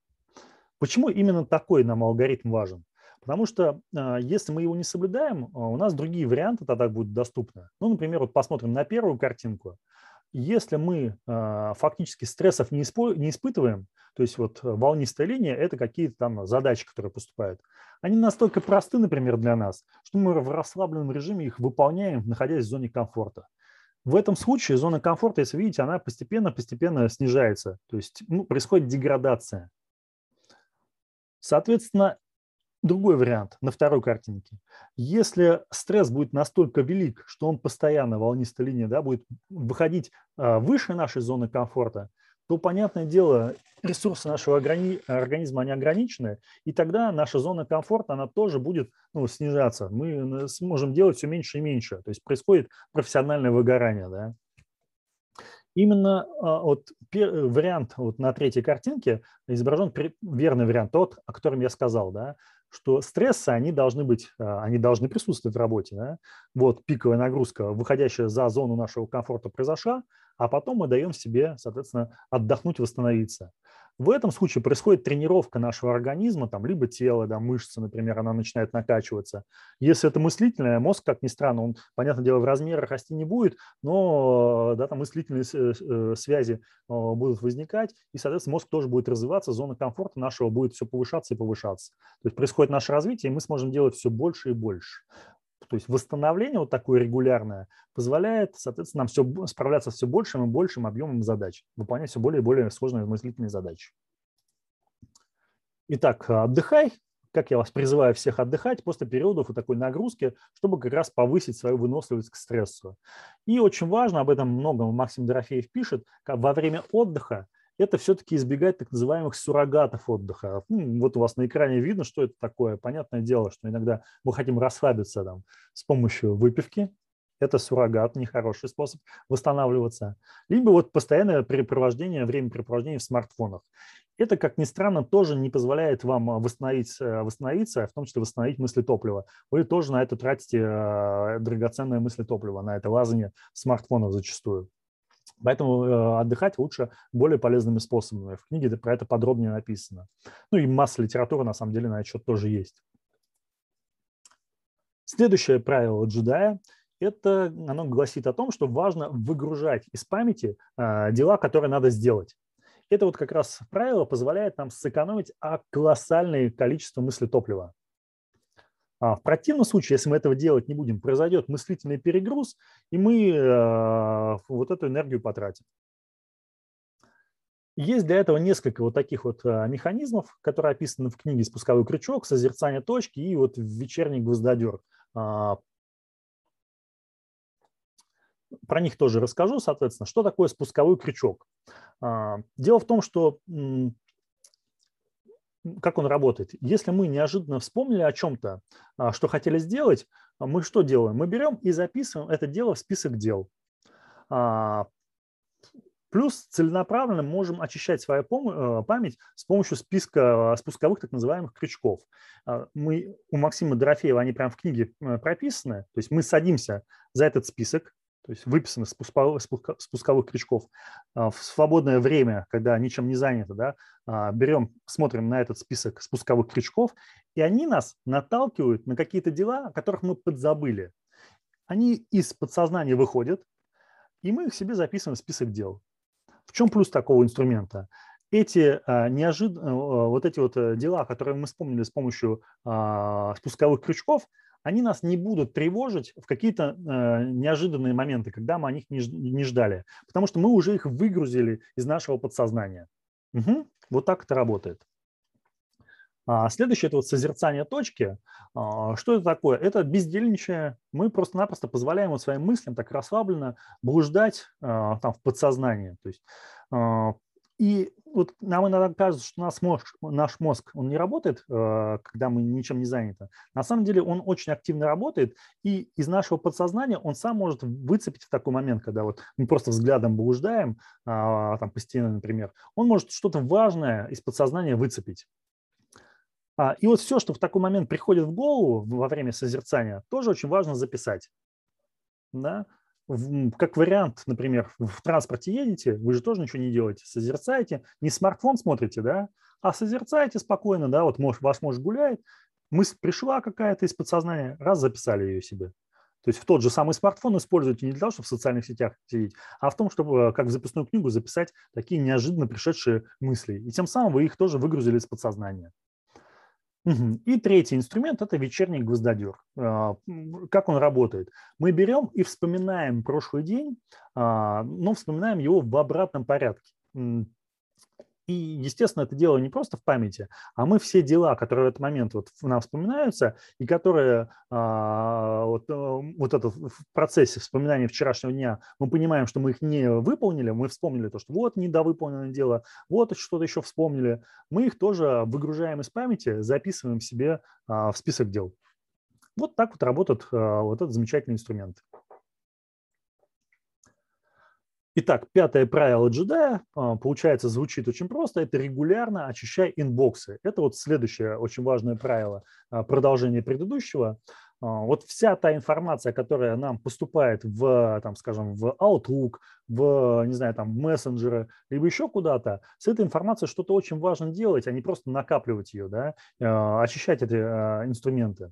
Speaker 2: Почему именно такой нам алгоритм важен? Потому что а, если мы его не соблюдаем, а, у нас другие варианты тогда будут доступны. Ну, например, вот посмотрим на первую картинку. Если мы а, фактически стрессов не, не испытываем, то есть вот волнистая линия – это какие-то там задачи, которые поступают, они настолько просты, например, для нас, что мы в расслабленном режиме их выполняем, находясь в зоне комфорта. В этом случае зона комфорта, если видите, она постепенно-постепенно снижается. То есть ну, происходит деградация. Соответственно, другой вариант на второй картинке. Если стресс будет настолько велик, что он постоянно, волнистая линия, да, будет выходить а, выше нашей зоны комфорта, то, понятное дело, ресурсы нашего организма, они ограничены, и тогда наша зона комфорта, она тоже будет ну, снижаться. Мы сможем делать все меньше и меньше. То есть происходит профессиональное выгорание. Да? Именно а, вот вариант вот на третьей картинке изображен верный вариант, тот, о котором я сказал, да, что стрессы, они должны быть, а, они должны присутствовать в работе. Да? Вот пиковая нагрузка, выходящая за зону нашего комфорта произошла, а потом мы даем себе, соответственно, отдохнуть, восстановиться. В этом случае происходит тренировка нашего организма, там, либо тела, да, мышцы, например, она начинает накачиваться. Если это мыслительное, мозг, как ни странно, он, понятное дело, в размерах расти не будет, но да, там мыслительные э, связи э, будут возникать, и, соответственно, мозг тоже будет развиваться, зона комфорта нашего будет все повышаться и повышаться. То есть происходит наше развитие, и мы сможем делать все больше и больше. То есть восстановление вот такое регулярное позволяет, соответственно, нам все, справляться с все большим и большим объемом задач, выполнять все более и более сложные мыслительные задачи. Итак, отдыхай, как я вас призываю всех отдыхать после периодов вот такой нагрузки, чтобы как раз повысить свою выносливость к стрессу. И очень важно, об этом много Максим Дорофеев пишет, во время отдыха это все-таки избегать так называемых суррогатов отдыха. Ну, вот у вас на экране видно, что это такое. Понятное дело, что иногда мы хотим расслабиться там, с помощью выпивки, это суррогат, нехороший способ восстанавливаться. Либо вот постоянное перепровождение, времяпрепровождение в смартфонах. Это, как ни странно, тоже не позволяет вам восстановить, э, восстановиться, в том числе восстановить мысли топлива. Вы тоже на это тратите э, драгоценное мысли топлива, на это лазание смартфонов зачастую. Поэтому э, отдыхать лучше более полезными способами. В книге про это подробнее написано. Ну и масса литературы на самом деле на этот счет тоже есть. Следующее правило джедая – это оно гласит о том, что важно выгружать из памяти э, дела, которые надо сделать. Это вот как раз правило позволяет нам сэкономить колоссальное количество мыслетоплива. А в противном случае, если мы этого делать не будем, произойдет мыслительный перегруз, и мы э, вот эту энергию потратим. Есть для этого несколько вот таких вот э, механизмов, которые описаны в книге «Спусковой крючок», «Созерцание точки» и вот «Вечерний гвоздодер». А, про них тоже расскажу, соответственно. Что такое спусковой крючок? А, дело в том, что как он работает. Если мы неожиданно вспомнили о чем-то, а, что хотели сделать, а, мы что делаем? Мы берем и записываем это дело в список дел. А, плюс целенаправленно можем очищать свою э, память с помощью списка спусковых так называемых крючков. Мы, у Максима Дорофеева они прямо в книге э, прописаны. То есть мы садимся за этот список, то есть выписанных спусковых, крючков. А, в свободное время, когда ничем не занято, да, а, берем, смотрим на этот список спусковых крючков, и они нас наталкивают на какие-то дела, о которых мы подзабыли. Они из подсознания выходят, и мы их себе записываем в список дел. В чем плюс такого инструмента? Эти а, неожид... вот эти вот э, дела, которые мы вспомнили с помощью спусковых крючков, они нас не будут тревожить в какие-то э, неожиданные моменты, когда мы о них не, ждали, потому что мы уже их выгрузили из нашего подсознания. Угу. Вот так это работает. А следующее – это вот созерцание точки. А, что это такое? Это бездельничание. Мы просто-напросто позволяем вот своим мыслям так расслабленно блуждать а, там в подсознании. То есть а, и вот нам иногда кажется, что наш мозг, наш мозг он не работает, э, когда мы ничем не заняты. На самом деле он очень активно работает, и из нашего подсознания он сам может выцепить в такой момент, когда вот мы просто взглядом блуждаем, а, там, по стене, например, он может что-то важное из подсознания выцепить. А, и вот все, что в такой момент приходит в голову во время созерцания, тоже очень важно записать. Да? Как вариант, например, в транспорте едете, вы же тоже ничего не делаете, созерцаете, не смартфон смотрите, да, а созерцаете спокойно, да, вот может, ваш муж гуляет, мысль пришла какая-то из подсознания, раз записали ее себе. То есть в тот же самый смартфон используйте не для того, чтобы в социальных сетях сидеть, а в том, чтобы как в записную книгу записать такие неожиданно пришедшие мысли. И тем самым вы их тоже выгрузили из подсознания. И третий инструмент – это вечерний гвоздодер. А, как он работает? Мы берем и вспоминаем прошлый день, а, но вспоминаем его в обратном порядке. И, естественно, это дело не просто в памяти, а мы все дела, которые в этот момент вот нам вспоминаются, и которые а, вот, э, вот это в процессе вспоминания вчерашнего дня, мы понимаем, что мы их не выполнили, мы вспомнили то, что вот недовыполненное дело, вот что-то еще вспомнили, мы их тоже выгружаем из памяти, записываем себе а, в список дел. Вот так вот работает а, вот этот замечательный инструмент. Итак, пятое правило джедая, а, получается, звучит очень просто. Это регулярно очищай инбоксы. Это вот следующее очень важное правило а, продолжения предыдущего. А, вот вся та информация, которая нам поступает в, там, скажем, в Outlook, в, не знаю, там, мессенджеры, либо еще куда-то, с этой информацией что-то очень важно делать, а не просто накапливать ее, да, очищать эти инструменты.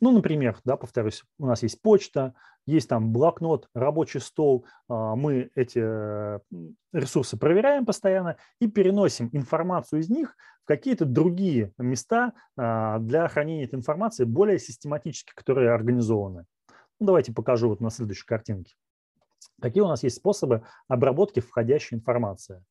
Speaker 2: Ну, например, да, повторюсь, у нас есть почта, есть там блокнот, рабочий стол, а, мы эти э, ресурсы проверяем постоянно и переносим информацию из них в какие-то другие места а, для хранения этой информации более систематически, которые организованы. Ну, давайте покажу вот на следующей картинке. Какие у нас есть способы обработки входящей информации.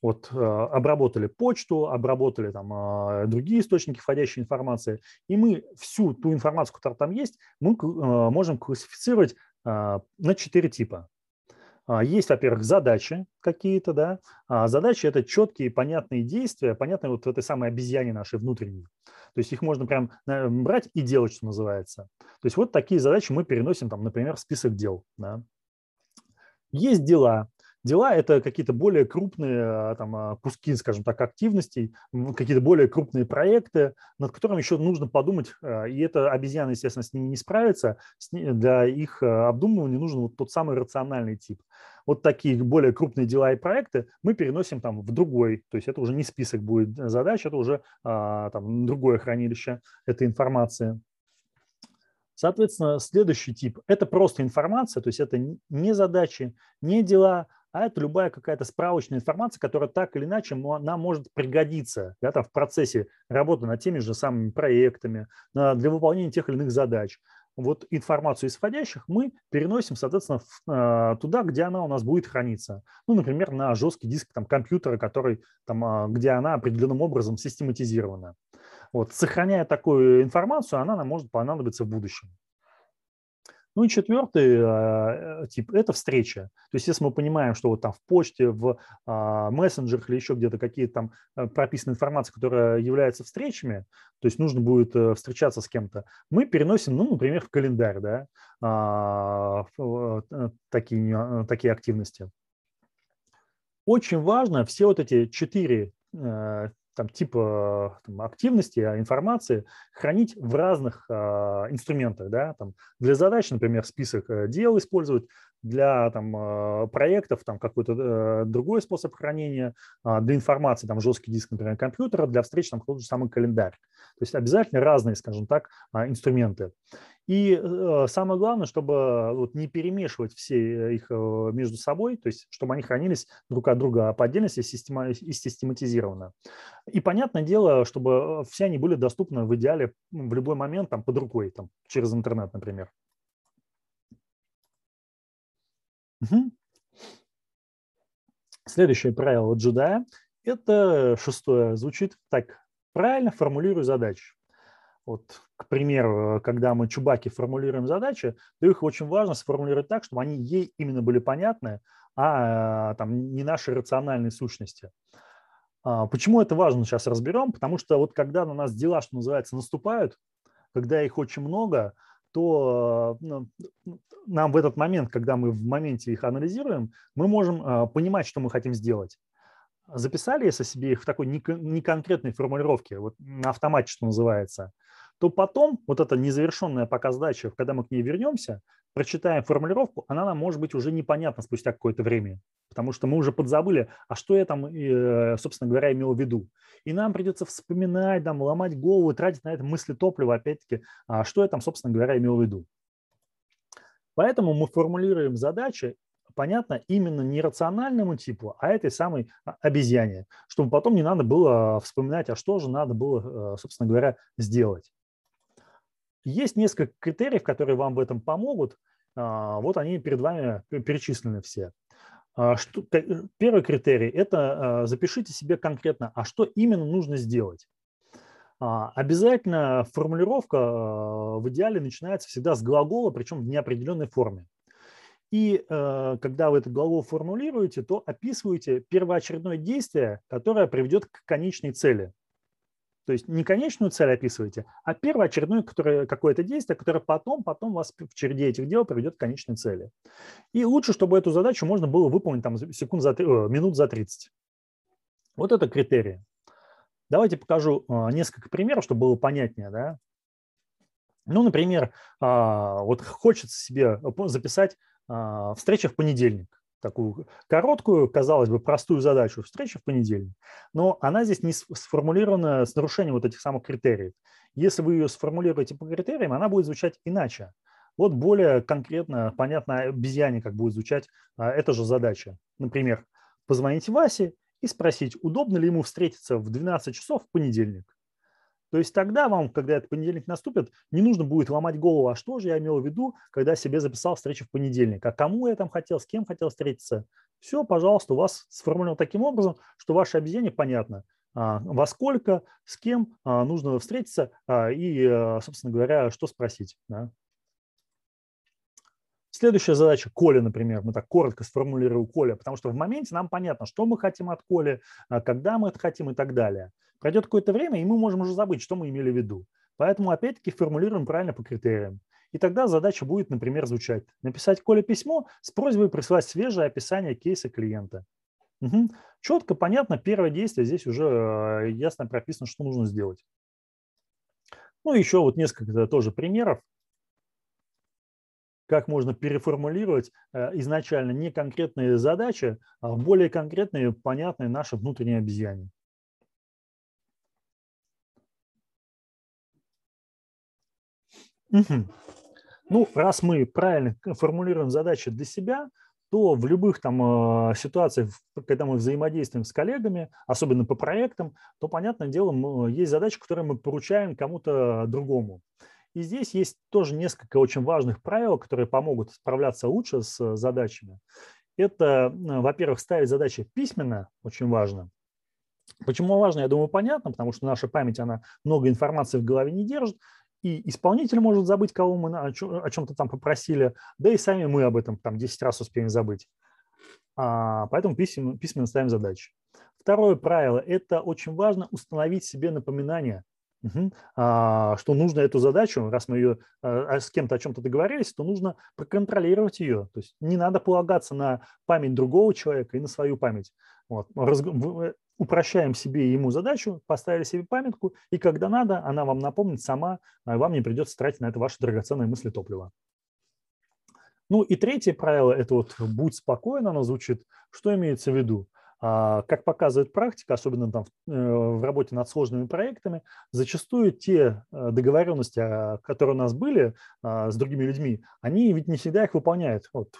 Speaker 2: Вот э, обработали почту, обработали там э, другие источники входящей информации, и мы всю ту информацию, которая там есть, мы э, можем классифицировать на четыре типа. Есть, во-первых, задачи какие-то, да. А задачи – это четкие, понятные действия, понятные вот в этой самой обезьяне нашей внутренней. То есть их можно прям брать и делать, что называется. То есть вот такие задачи мы переносим, там, например, в список дел. Да. Есть дела, Дела – это какие-то более крупные а, там, а, куски, скажем так, активностей, какие-то более крупные проекты, над которыми еще нужно подумать, а, и это обезьяна, естественно, с ними не справится. Для их обдумывания нужен вот тот самый рациональный тип. Вот такие более крупные дела и проекты мы переносим там в другой, то есть это уже не список будет задач, это уже там, другое хранилище этой информации. Соответственно, следующий тип – это просто информация, то есть это не задачи, не дела, а это любая какая-то справочная информация, которая так или иначе нам может пригодиться да, там, в процессе работы над теми же самыми проектами, для выполнения тех или иных задач. Вот информацию исходящих мы переносим, соответственно, а, туда, где она у нас будет храниться. Ну, например, на жесткий диск там, компьютера, который, там, а, где она определенным образом систематизирована. Вот, сохраняя такую информацию, она нам может понадобиться в будущем. Ну и четвертый э, тип – это встреча. То есть если мы понимаем, что вот там в почте, в э, мессенджерах или еще где-то какие-то там э, прописаны информации, которая является встречами, то есть нужно будет э, встречаться с кем-то, мы переносим, ну, например, в календарь да, э, такие, такие активности. Очень важно все вот эти четыре там, типа там, активности, а, информации хранить в разных э, инструментах. Да? Там, для задач, например, список э, дел использовать, для там, э, проектов там, какой-то э, другой способ хранения, э, для информации там, жесткий диск, например, компьютера, для встреч там, тот же самый календарь. То есть обязательно разные, скажем так, инструменты. И э, самое главное, чтобы вот не перемешивать все их э, между собой, то есть чтобы они хранились друг от друга по отдельности и систематизированно. И понятное дело, чтобы все они были доступны в идеале в любой момент там, под рукой, там, через интернет, например. Следующее правило джедая – это шестое, звучит так. Правильно формулируй задачи. Вот, к примеру, когда мы чубаки формулируем задачи, то их очень важно сформулировать так, чтобы они ей именно были понятны, а там, не наши рациональные сущности. А, почему это важно, сейчас разберем. Потому что вот когда на нас дела, что называется, наступают, когда их очень много, то ну, нам в этот момент, когда мы в моменте их анализируем, мы можем а, понимать, что мы хотим сделать. Записали, если себе их в такой неконкретной формулировке, вот на автомате, что называется – то потом вот эта незавершенная пока задача, когда мы к ней вернемся, прочитаем формулировку, она нам может быть уже непонятна спустя какое-то время, потому что мы уже подзабыли, а что я там, э, собственно говоря, имел в виду. И нам придется вспоминать, там, ломать голову, тратить на это мысли топлива, опять-таки, а что я там, собственно говоря, имел в виду. Поэтому мы формулируем задачи, понятно, именно не рациональному типу, а этой самой а, обезьяне, чтобы потом не надо было вспоминать, а что же надо было, э, собственно говоря, сделать. Есть несколько критериев, которые вам в этом помогут. А, вот они перед вами перечислены все. А, что, первый критерий – это а, запишите себе конкретно, а что именно нужно сделать. Обязательно формулировка в идеале начинается всегда с глагола, причем в неопределенной форме. И когда вы этот глагол формулируете, то описываете первоочередное действие, которое приведет к конечной цели. То есть не конечную цель описываете, а первоочередное которое, какое-то действие, которое потом, потом вас в череде этих дел приведет к конечной цели. И лучше, чтобы эту задачу можно было выполнить там, секунд за, о, минут за 30. Вот это критерии. Давайте покажу а, несколько примеров, чтобы было понятнее. Да? Ну, например, а, вот хочется себе записать а, встреча в понедельник такую короткую, казалось бы, простую задачу встречи в понедельник, но она здесь не сформулирована с нарушением вот этих самых критериев. Если вы ее сформулируете по критериям, она будет звучать иначе. Вот более конкретно, понятно обезьяне, как будет звучать а, эта же задача. Например, позвонить Васе и спросить, удобно ли ему встретиться в 12 часов в понедельник. То есть тогда вам, когда этот понедельник наступит, не нужно будет ломать голову, а что же я имел в виду, когда себе записал встречу в понедельник, а кому я там хотел, с кем хотел встретиться. Все, пожалуйста, у вас сформулировано таким образом, что ваше объединение понятно, а, во сколько, с кем а, нужно встретиться а, и, собственно говоря, что спросить. Да? Следующая задача – Коля, например. Мы так коротко сформулируем Коля, потому что в моменте нам понятно, что мы хотим от Коли, когда мы это хотим и так далее. Пройдет какое-то время, и мы можем уже забыть, что мы имели в виду. Поэтому опять-таки формулируем правильно по критериям. И тогда задача будет, например, звучать. Написать Коле письмо с просьбой прислать свежее описание кейса клиента. Угу. Четко, понятно, первое действие здесь уже э, ясно прописано, что нужно сделать. Ну, еще вот несколько тоже примеров, как можно переформулировать э, изначально не конкретные задачи, а более конкретные, понятные наши внутренние обезьяне. Ну, раз мы правильно формулируем задачи для себя, то в любых там э, ситуациях, когда мы взаимодействуем с коллегами, особенно по проектам, то, понятное дело, есть задачи, которые мы поручаем кому-то другому. И здесь есть тоже несколько очень важных правил, которые помогут справляться лучше с задачами. Это, во-первых, ставить задачи письменно, очень важно. Почему важно, я думаю, понятно, потому что наша память, она много информации в голове не держит, и исполнитель может забыть, кого мы о чем-то там попросили, да и сами мы об этом там 10 раз успеем забыть. А, поэтому письменно, письменно ставим задачи. Второе правило – это очень важно установить себе напоминание, угу, а, что нужно эту задачу, раз мы ее а, а, с кем-то о чем-то договорились, то нужно проконтролировать ее. То есть не надо полагаться на память другого человека и на свою память. Вот упрощаем себе и ему задачу, поставили себе памятку, и когда надо, она вам напомнит сама, а вам не придется тратить на это ваше драгоценное мысли топлива. Ну и третье правило – это вот «будь спокоен», оно звучит. Что имеется в виду? А, как показывает практика, особенно там э, в работе над сложными проектами, зачастую те э, договоренности, а, которые у нас были с другими людьми, они ведь не всегда их выполняют. Вот,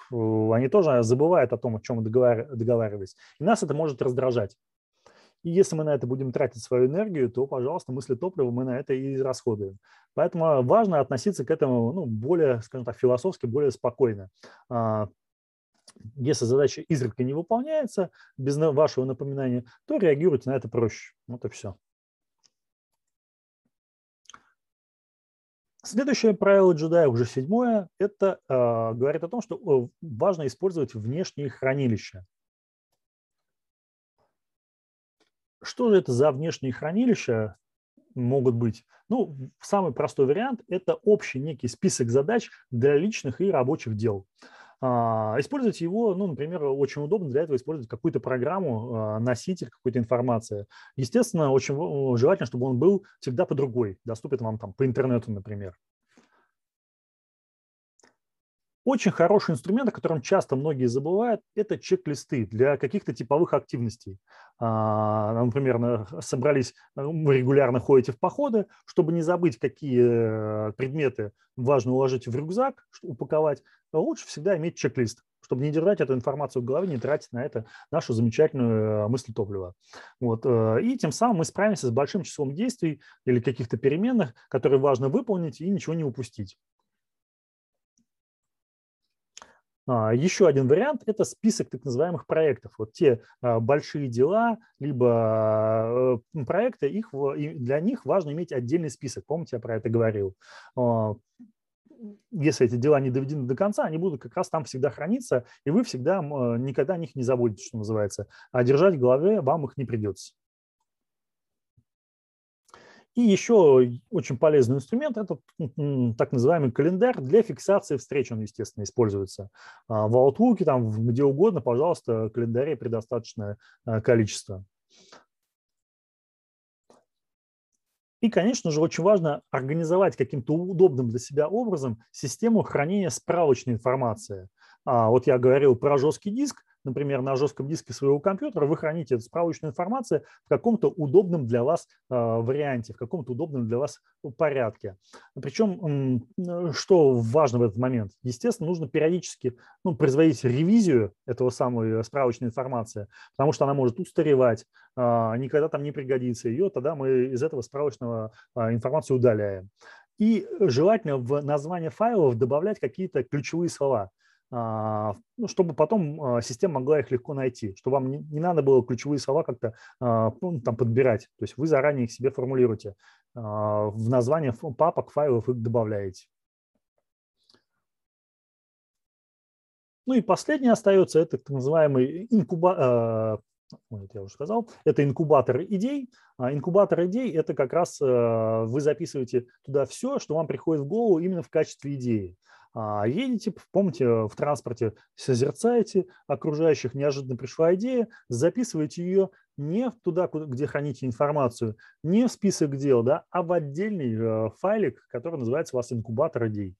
Speaker 2: они тоже забывают о том, о чем договаривались. И нас это может раздражать. И если мы на это будем тратить свою энергию, то, пожалуйста, мысли топлива мы на это и расходуем. Поэтому важно относиться к этому ну, более, скажем так, философски, более спокойно. Если задача изредка не выполняется без вашего напоминания, то реагируйте на это проще. Вот и все. Следующее правило джедая, уже седьмое, это э, говорит о том, что важно использовать внешние хранилища. Что же это за внешние хранилища могут быть? Ну, самый простой вариант – это общий некий список задач для личных и рабочих дел. Использовать его, ну, например, очень удобно для этого использовать какую-то программу, а, носитель какой-то информации. Естественно, очень желательно, чтобы он был всегда по другой, доступен вам там по интернету, например. Очень хороший инструмент, о котором часто многие забывают, это чек-листы для каких-то типовых активностей. А, например, собрались, регулярно ходите в походы, чтобы не забыть, какие э, предметы важно уложить в рюкзак, упаковать, лучше всегда иметь чек-лист чтобы не держать эту информацию в голове, не тратить на это нашу замечательную э, мысль топлива. Вот. Э, и тем самым мы справимся с большим числом действий или каких-то переменных, которые важно выполнить и ничего не упустить. А, Еще один вариант – это список так называемых проектов. Вот те а, большие дела, либо э, проекты, их, для них важно иметь отдельный список. Помните, я про это говорил. Если эти дела не доведены до конца, они будут как раз там всегда храниться, и вы всегда никогда о них не забудете, что называется. А держать в голове вам их не придется. И еще очень полезный инструмент – это так называемый календарь для фиксации встреч. Он, естественно, используется а, в Outlook, там, где угодно, пожалуйста, календарей предостаточное а, количество. И, конечно же, очень важно организовать каким-то удобным для себя образом систему хранения справочной информации. А, вот я говорил про жесткий диск например, на жестком диске своего компьютера, вы храните эту справочную информацию в каком-то удобном для вас а, варианте, в каком-то удобном для вас порядке. Причем, что важно в этот момент? Естественно, нужно периодически ну, производить ревизию этого самой справочной информации, потому что она может устаревать, а, никогда там не пригодится. Ее тогда мы из этого справочного информацию удаляем. И желательно в название файлов добавлять какие-то ключевые слова. А, ну, чтобы потом а, система могла их легко найти, чтобы вам не, надо было ключевые слова как-то а, ну, там подбирать. То есть вы заранее их себе формулируете. В название папок, файлов их добавляете. Ну и последнее остается, это так называемый инкуба, это я уже сказал, это инкубатор идей. Инкубатор идей – это как раз вы записываете туда все, что вам приходит в голову именно в качестве идеи. А едете, помните, в транспорте созерцаете окружающих, неожиданно пришла идея, записываете ее не туда, где храните информацию, не в список дел, да, а в отдельный э, файлик, который называется у вас инкубатор идей.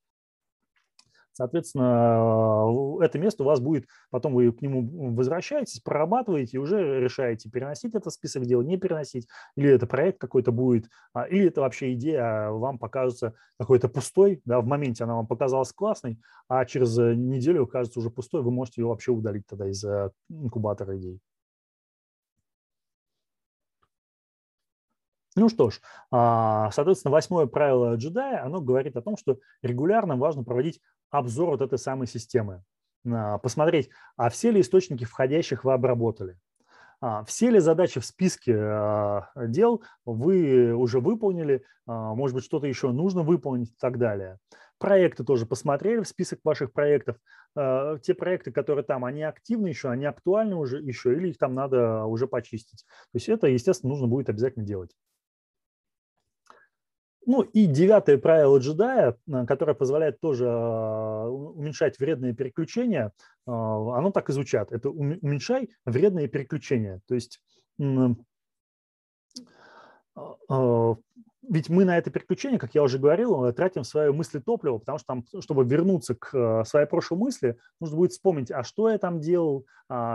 Speaker 2: Соответственно, это место у вас будет, потом вы к нему возвращаетесь, прорабатываете и уже решаете, переносить это в список дел, не переносить, или это проект какой-то будет, а, или это вообще идея вам покажется какой-то пустой, да, в моменте она вам показалась классной, а через неделю кажется уже пустой, вы можете ее вообще удалить тогда из э, инкубатора идей. Ну что ж, а, соответственно, восьмое правило джедая, оно говорит о том, что регулярно важно проводить обзор вот этой самой системы, а, посмотреть, а все ли источники входящих вы обработали, а, все ли задачи в списке дел вы уже выполнили, может быть, что-то еще нужно выполнить и так далее. Проекты тоже посмотрели в список ваших проектов. Те проекты, которые там, они активны еще, они актуальны уже еще, или их там надо уже почистить. То есть это, естественно, нужно будет обязательно делать. Ну и девятое правило джедая, э, которое позволяет тоже а, уменьшать вредные переключения, а, оно так и звучат. Это уменьшай вредные переключения. То есть а, ведь мы на это переключение, как я уже говорил, тратим свое мысли топливо, потому что там, чтобы вернуться к своей прошлой мысли, нужно будет вспомнить, а что я там делал,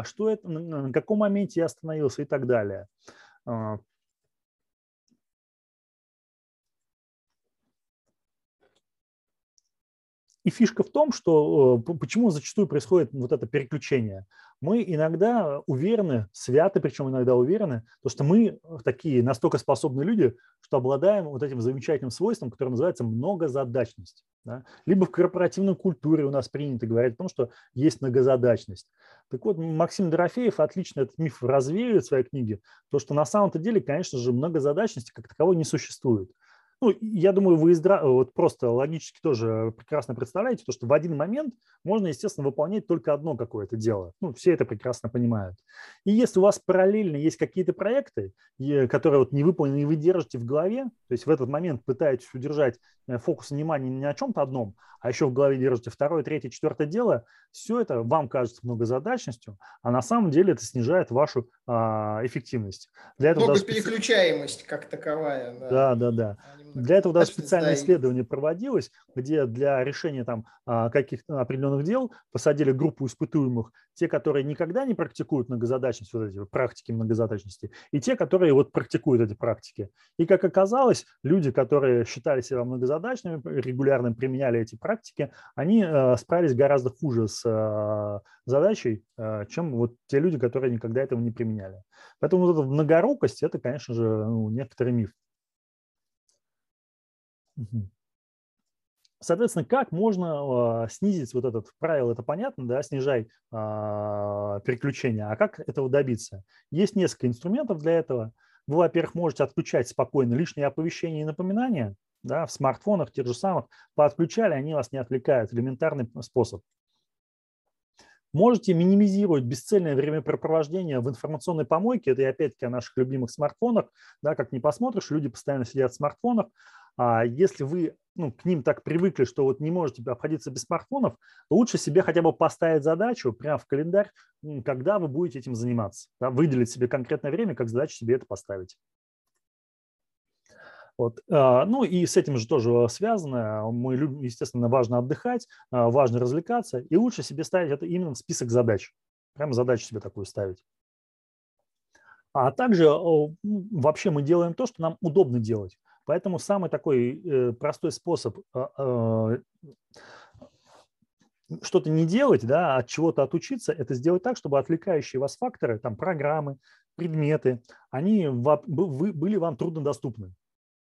Speaker 2: что это, на каком моменте я остановился и так далее. И фишка в том, что э, почему зачастую происходит вот это переключение. Мы иногда уверены, святы, причем иногда уверены, то, что мы такие настолько способные люди, что обладаем вот этим замечательным свойством, которое называется многозадачность. Да? Либо в корпоративной культуре у нас принято говорить о том, что есть многозадачность. Так вот, Максим Дорофеев отлично этот миф развеивает в своей книге, то, что на самом-то деле, конечно же, многозадачности как таковой не существует. Ну, я думаю, вы издра... вот просто логически тоже прекрасно представляете, то, что в один момент можно, естественно, выполнять только одно какое-то дело. Ну, все это прекрасно понимают. И если у вас параллельно есть какие-то проекты, которые вот не выполнены, и вы держите в голове, то есть в этот момент пытаетесь удержать э, фокус внимания не на чем-то одном, а еще в голове держите второе, третье, четвертое дело, все это вам кажется многозадачностью, а на самом деле это снижает вашу а, эффективность.
Speaker 1: Для этого даже... переключаемость как таковая.
Speaker 2: Да, да, да. да. Для этого даже специальное исследование проводилось, где для решения там а, каких-то определенных дел посадили группу испытуемых, те, которые никогда не практикуют многозадачность, вот эти практики многозадачности, и те, которые вот практикуют эти практики. И как оказалось, люди, которые считали себя многозадачными, регулярно применяли эти практики, они а, справились гораздо хуже с а, задачей, чем вот те люди, которые никогда этого не применяли. Поэтому вот эта многорукость – это, конечно же, ну, некоторый миф. Соответственно, как можно э, снизить вот этот правило, это понятно, да, снижай э, переключение, а как этого добиться? Есть несколько инструментов для этого. Вы, во-первых, можете отключать спокойно лишние оповещения и напоминания, да, в смартфонах тех же самых, поотключали, они вас не отвлекают, элементарный способ. Можете минимизировать бесцельное времяпрепровождение в информационной помойке, это и опять-таки о наших любимых смартфонах, да, как не посмотришь, люди постоянно сидят в смартфонах, а если вы ну, к ним так привыкли, что вот не можете обходиться без смартфонов, лучше себе хотя бы поставить задачу прямо в календарь, когда вы будете этим заниматься. Да, выделить себе конкретное время, как задачу себе это поставить. Вот. А, ну и с этим же тоже связано. Мы любим, естественно, важно отдыхать, а, важно развлекаться, и лучше себе ставить это именно в список задач. Прямо задачу себе такую ставить. А также вообще мы делаем то, что нам удобно делать. Поэтому самый такой э, простой способ а, а, что-то не делать, да, от чего-то отучиться, это сделать так, чтобы отвлекающие вас факторы, там программы, предметы, они были вам труднодоступны.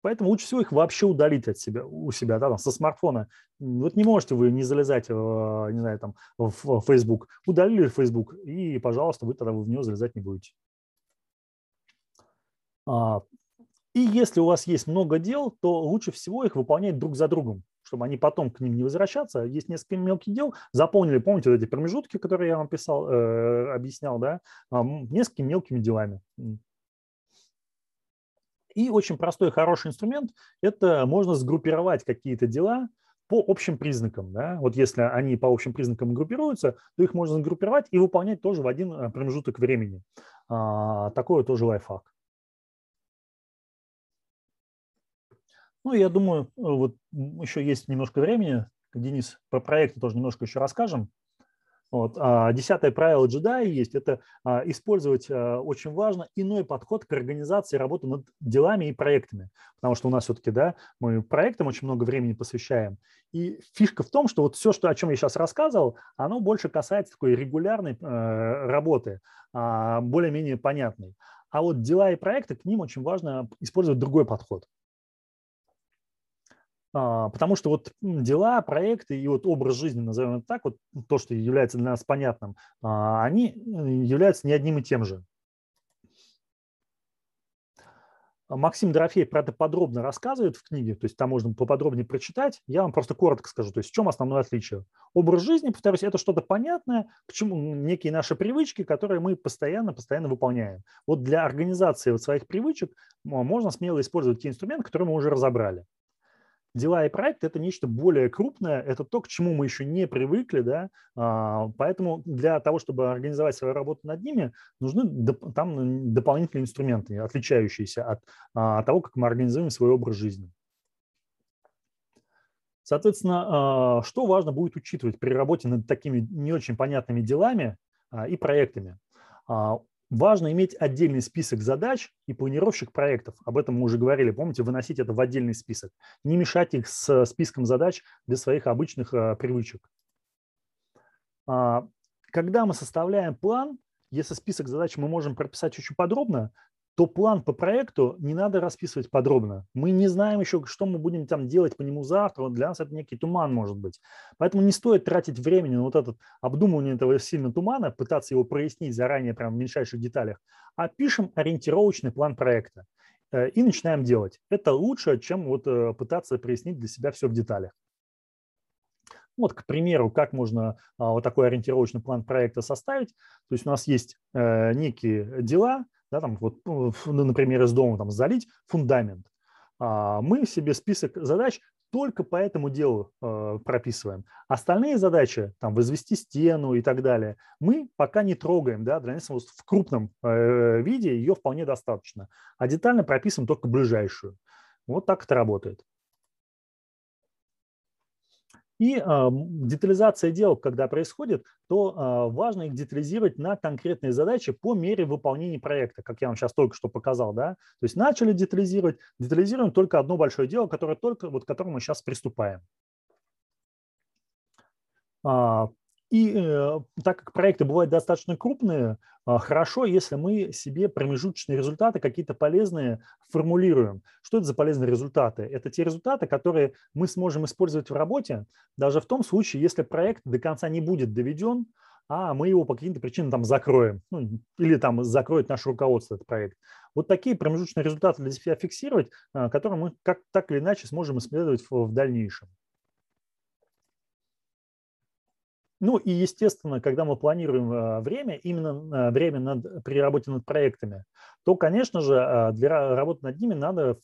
Speaker 2: Поэтому лучше всего их вообще удалить от себя, у себя, да, там, со смартфона. Вот не можете вы не залезать, не знаю, там, в Facebook. Удалили Facebook, и, пожалуйста, вы тогда в него залезать не будете. И если у вас есть много дел, то лучше всего их выполнять друг за другом, чтобы они потом к ним не возвращаться. Есть несколько мелких дел. Заполнили, помните, вот эти промежутки, которые я вам писал, э, объяснял, да, э, несколькими мелкими делами. И очень простой хороший инструмент – это можно сгруппировать какие-то дела по общим признакам. Да? Вот если они по общим признакам группируются, то их можно сгруппировать и выполнять тоже в один э, промежуток времени. А, такое тоже лайфхак. Ну, я думаю, э, вот еще есть немножко времени. Денис, про проекты тоже немножко еще расскажем. Вот. А десятое правило джедая есть – это а, использовать а, очень важно иной подход к организации работы над делами и проектами. Потому что у нас все-таки да, мы проектам очень много времени посвящаем. И фишка в том, что вот все, что, о чем я сейчас рассказывал, оно больше касается такой регулярной работы, более-менее понятной. А вот дела и проекты, к ним очень важно использовать другой подход. А, потому что вот дела, проекты и вот образ жизни, назовем это так, вот то, что является для нас понятным, а, они э, являются не одним и тем же. Максим Дорофеев про это подробно рассказывает в книге, то есть там можно поподробнее прочитать. Я вам просто коротко скажу, то есть в чем основное отличие. Образ жизни, повторюсь, это что-то понятное, к чему некие наши привычки, которые мы постоянно-постоянно выполняем. Вот для организации вот своих привычек можно смело использовать те инструменты, которые мы уже разобрали дела и проекты – это нечто более крупное, это то, к чему мы еще не привыкли, да, а, поэтому для того, чтобы организовать свою работу над ними, нужны там дополнительные инструменты, отличающиеся от, а, от того, как мы организуем свой образ жизни. Соответственно, а, что важно будет учитывать при работе над такими не очень понятными делами и проектами? Важно иметь отдельный список задач и планировщик проектов. Об этом мы уже говорили. Помните, выносить это в отдельный список. Не мешать их с списком задач для своих обычных э, привычек. А, когда мы составляем план, если список задач мы можем прописать очень подробно, то план по проекту не надо расписывать подробно. Мы не знаем еще, что мы будем там делать по нему завтра. Для нас это некий туман может быть. Поэтому не стоит тратить времени на вот это обдумывание этого сильно тумана, пытаться его прояснить заранее прямо в мельчайших деталях, а пишем ориентировочный план проекта э, и начинаем делать. Это лучше, чем вот э, пытаться прояснить для себя все в деталях. Вот, к примеру, как можно а, вот такой ориентировочный план проекта составить. То есть у нас есть э, некие дела, да, там вот, ну, например, из дома там залить фундамент. А мы себе список задач только по этому делу э, прописываем. Остальные задачи, там, возвести стену и так далее, мы пока не трогаем, да, для нас в крупном э, виде ее вполне достаточно, а детально прописываем только ближайшую. Вот так это работает. И э, детализация дел, когда происходит, то э, важно их детализировать на конкретные задачи по мере выполнения проекта, как я вам сейчас только что показал. Да? То есть начали детализировать, детализируем только одно большое дело, которое только, вот, к которому мы сейчас приступаем. И э, так как проекты бывают достаточно крупные, э, хорошо, если мы себе промежуточные результаты какие-то полезные формулируем. Что это за полезные результаты? Это те результаты, которые мы сможем использовать в работе, даже в том случае, если проект до конца не будет доведен, а мы его по каким-то причинам там закроем, ну, или там закроет наше руководство этот проект. Вот такие промежуточные результаты для себя фиксировать, э, которые мы как, так или иначе сможем исследовать в, в дальнейшем. Ну и, естественно, когда мы планируем э, время, именно э, время над, при работе над проектами, то, конечно же, э, для работы над ними надо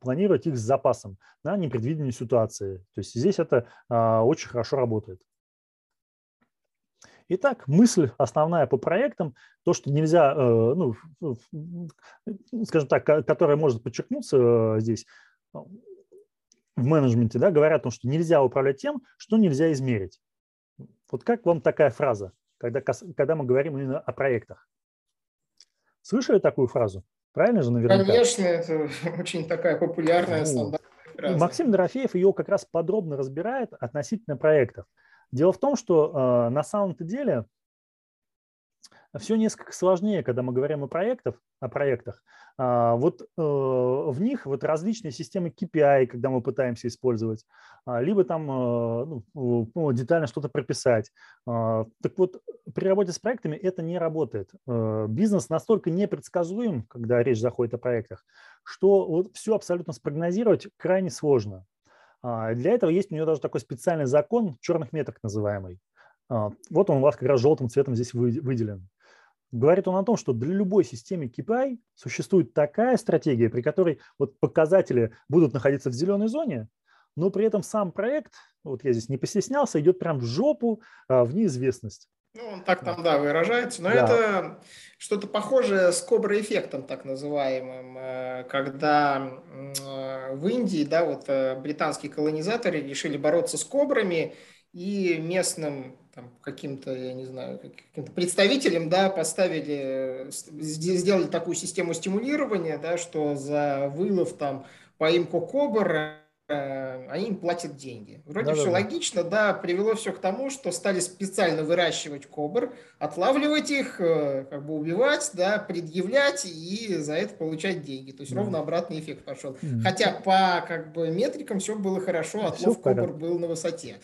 Speaker 2: планировать их с запасом на непредвиденные ситуации. То есть здесь это очень хорошо работает. Итак, мысль основная по проектам, то, что нельзя, ну, скажем так, которая может подчеркнуться здесь в менеджменте, да, говорят о том, что нельзя управлять тем, что нельзя измерить. Вот как вам такая фраза, когда, когда мы говорим именно о проектах? Слышали такую фразу? Правильно же наверняка?
Speaker 1: Конечно, это очень такая популярная, стандартная
Speaker 2: фраза. Максим Дорофеев ее как раз подробно разбирает относительно проектов. Дело в том, что э, на самом-то деле все несколько сложнее, когда мы говорим о проектах, о проектах. А, вот э, в них вот различные системы KPI, когда мы пытаемся использовать, а, либо там э, ну, детально что-то прописать. А, так вот, при работе с проектами это не работает. Э, бизнес настолько непредсказуем, когда речь заходит о проектах, что вот все абсолютно спрогнозировать крайне сложно. Для этого есть у нее даже такой специальный закон черных меток называемый. Вот он у вас как раз желтым цветом здесь выделен. Говорит он о том, что для любой системы KPI существует такая стратегия, при которой вот показатели будут находиться в зеленой зоне, но при этом сам проект, вот я здесь не постеснялся, идет прям в жопу, а, в неизвестность.
Speaker 1: Ну, он так там, да, выражается, но да. это что-то похожее с кобра-эффектом, так называемым, э, когда э, в Индии, да, вот э, британские колонизаторы решили бороться с кобрами, и местным там, каким-то, я не знаю, каким-то представителям, да, поставили, сделали такую систему стимулирования, да, что за вылов, там, поимку кобр Э, они им платят деньги. Вроде да, все да, логично, да, привело все к тому, что стали специально выращивать кобр, отлавливать их, э, как бы убивать, да, предъявлять и за это получать деньги. То есть да. ровно обратный эффект пошел. Mm. Хотя по как бы метрикам все было хорошо, отлов кобр был на высоте.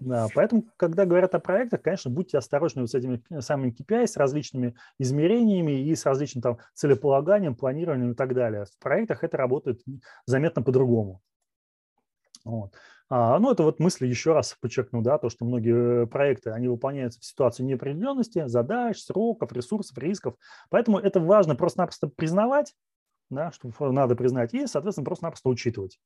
Speaker 2: Да, поэтому, когда говорят о проектах, конечно, будьте осторожны с этими самыми KPI, с различными измерениями и с различным там целеполаганием, планированием и так далее. В проектах это работает заметно по-другому. Вот. А, ну, это вот мысли еще раз подчеркну, да, то, что многие э, проекты, они выполняются в ситуации неопределенности, задач, сроков, ресурсов, рисков. Поэтому это важно просто-напросто признавать, да, что надо признать, и, соответственно, просто-напросто учитывать.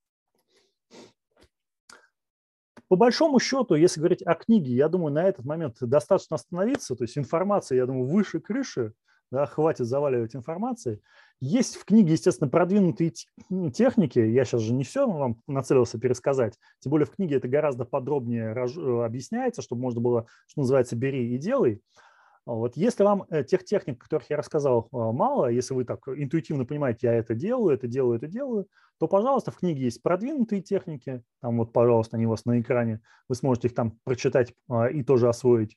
Speaker 2: По большому счету, если говорить о книге, я думаю, на этот момент достаточно остановиться, то есть информация, я думаю, выше крыши, да, хватит заваливать информацией. Есть в книге, естественно, продвинутые ну, техники. Я сейчас же не все вам нацелился пересказать. Тем более в книге это гораздо подробнее э, объясняется, чтобы можно было, что называется, бери и делай. Вот если вам э, тех техник, которых я рассказал, э, мало, если вы так интуитивно понимаете, я это делаю, это делаю, это делаю, то, пожалуйста, в книге есть продвинутые техники, там вот, пожалуйста, они у вас на экране, вы сможете их там прочитать и тоже освоить.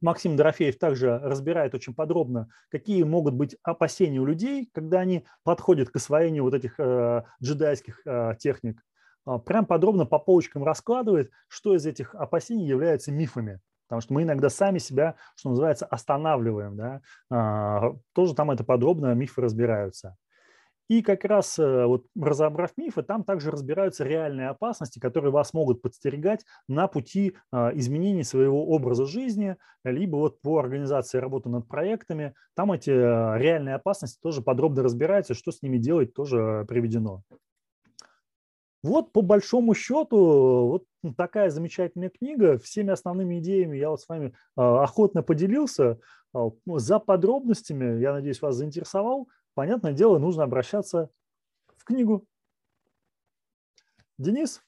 Speaker 2: Максим Дорофеев также разбирает очень подробно, какие могут быть опасения у людей, когда они подходят к освоению вот этих э, джедайских э, техник. Э, прям подробно по полочкам раскладывает, что из этих опасений является мифами. Потому что мы иногда сами себя, что называется, останавливаем. Да? Э, тоже там это подробно, мифы разбираются. И как раз э, вот разобрав мифы, там также разбираются реальные опасности, которые вас могут подстерегать на пути а, изменения своего образа жизни, либо вот по организации работы над проектами. Там эти э, реальные опасности тоже подробно разбираются, что с ними делать тоже приведено. Вот по большому счету вот такая замечательная книга. Всеми основными идеями я вот с вами а, охотно поделился. За подробностями, я надеюсь, вас заинтересовал понятное дело, нужно обращаться в книгу. Денис?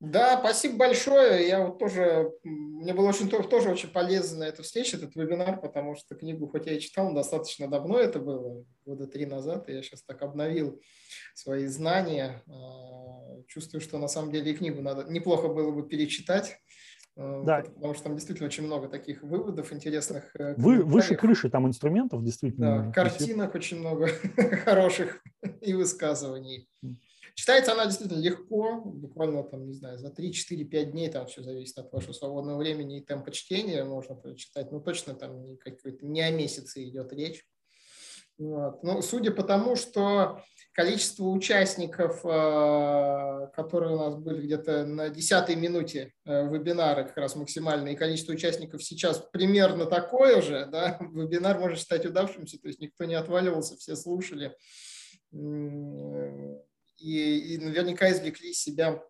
Speaker 1: Да, спасибо большое. Я вот тоже, мне было очень тоже очень полезно эта встреча, этот вебинар, потому что книгу, хоть я и читал, достаточно давно это было, года три назад, и я сейчас так обновил свои знания. А, чувствую, что на самом деле и книгу надо неплохо было бы перечитать. Э, да. Потому что там действительно очень много таких выводов интересных.
Speaker 2: Э, Вы, выше крыши там инструментов действительно.
Speaker 1: Да, картинок очень много хороших и высказываний. Читается она действительно легко, буквально там, не знаю, за 3, 4, 5 дней, там все зависит от вашего свободного времени и темпа чтения, можно прочитать, но точно там не, не о месяце идет речь. Вот. Ну, судя по тому, что количество участников, э, которые у нас были где-то на десятой минуте э, вебинара, как раз максимальное, и количество участников сейчас примерно такое же, да, вебинар может считать удавшимся, то есть никто не отваливался, все слушали и, и наверняка извлекли из себя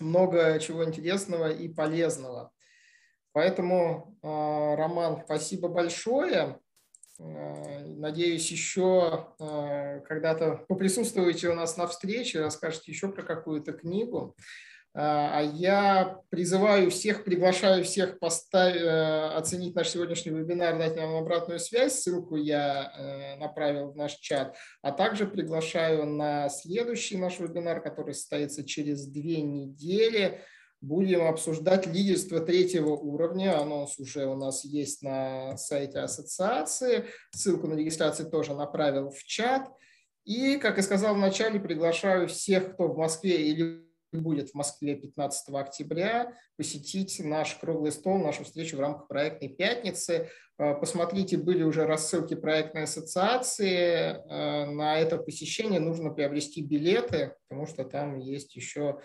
Speaker 1: много чего интересного и полезного. Поэтому, э, Роман, спасибо большое. Э, надеюсь, еще э, когда-то поприсутствуете у нас на встрече, расскажете еще про какую-то книгу. Э, а я призываю всех, приглашаю всех поставить, оценить наш сегодняшний вебинар, дать нам обратную связь. Ссылку я направил в наш чат. А также приглашаю на следующий наш вебинар, который состоится через две недели будем обсуждать лидерство третьего уровня. Анонс уже у нас есть на сайте ассоциации. Ссылку на регистрацию тоже направил в чат. И, как и сказал вначале, приглашаю всех, кто в Москве или будет в Москве 15 октября, посетить наш круглый стол, нашу встречу в рамках проектной пятницы. Э, посмотрите, были уже рассылки проектной ассоциации. Э, на это посещение нужно приобрести билеты, потому что там есть еще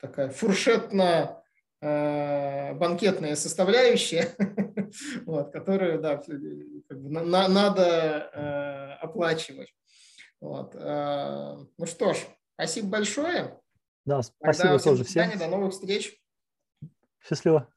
Speaker 1: такая фуршетная банкетная составляющая, вот, которую да, как бы, на, надо оплачивать. Вот. Ну что ж, спасибо большое.
Speaker 2: Да, спасибо Тогда тоже всем.
Speaker 1: До новых встреч.
Speaker 2: Счастливо.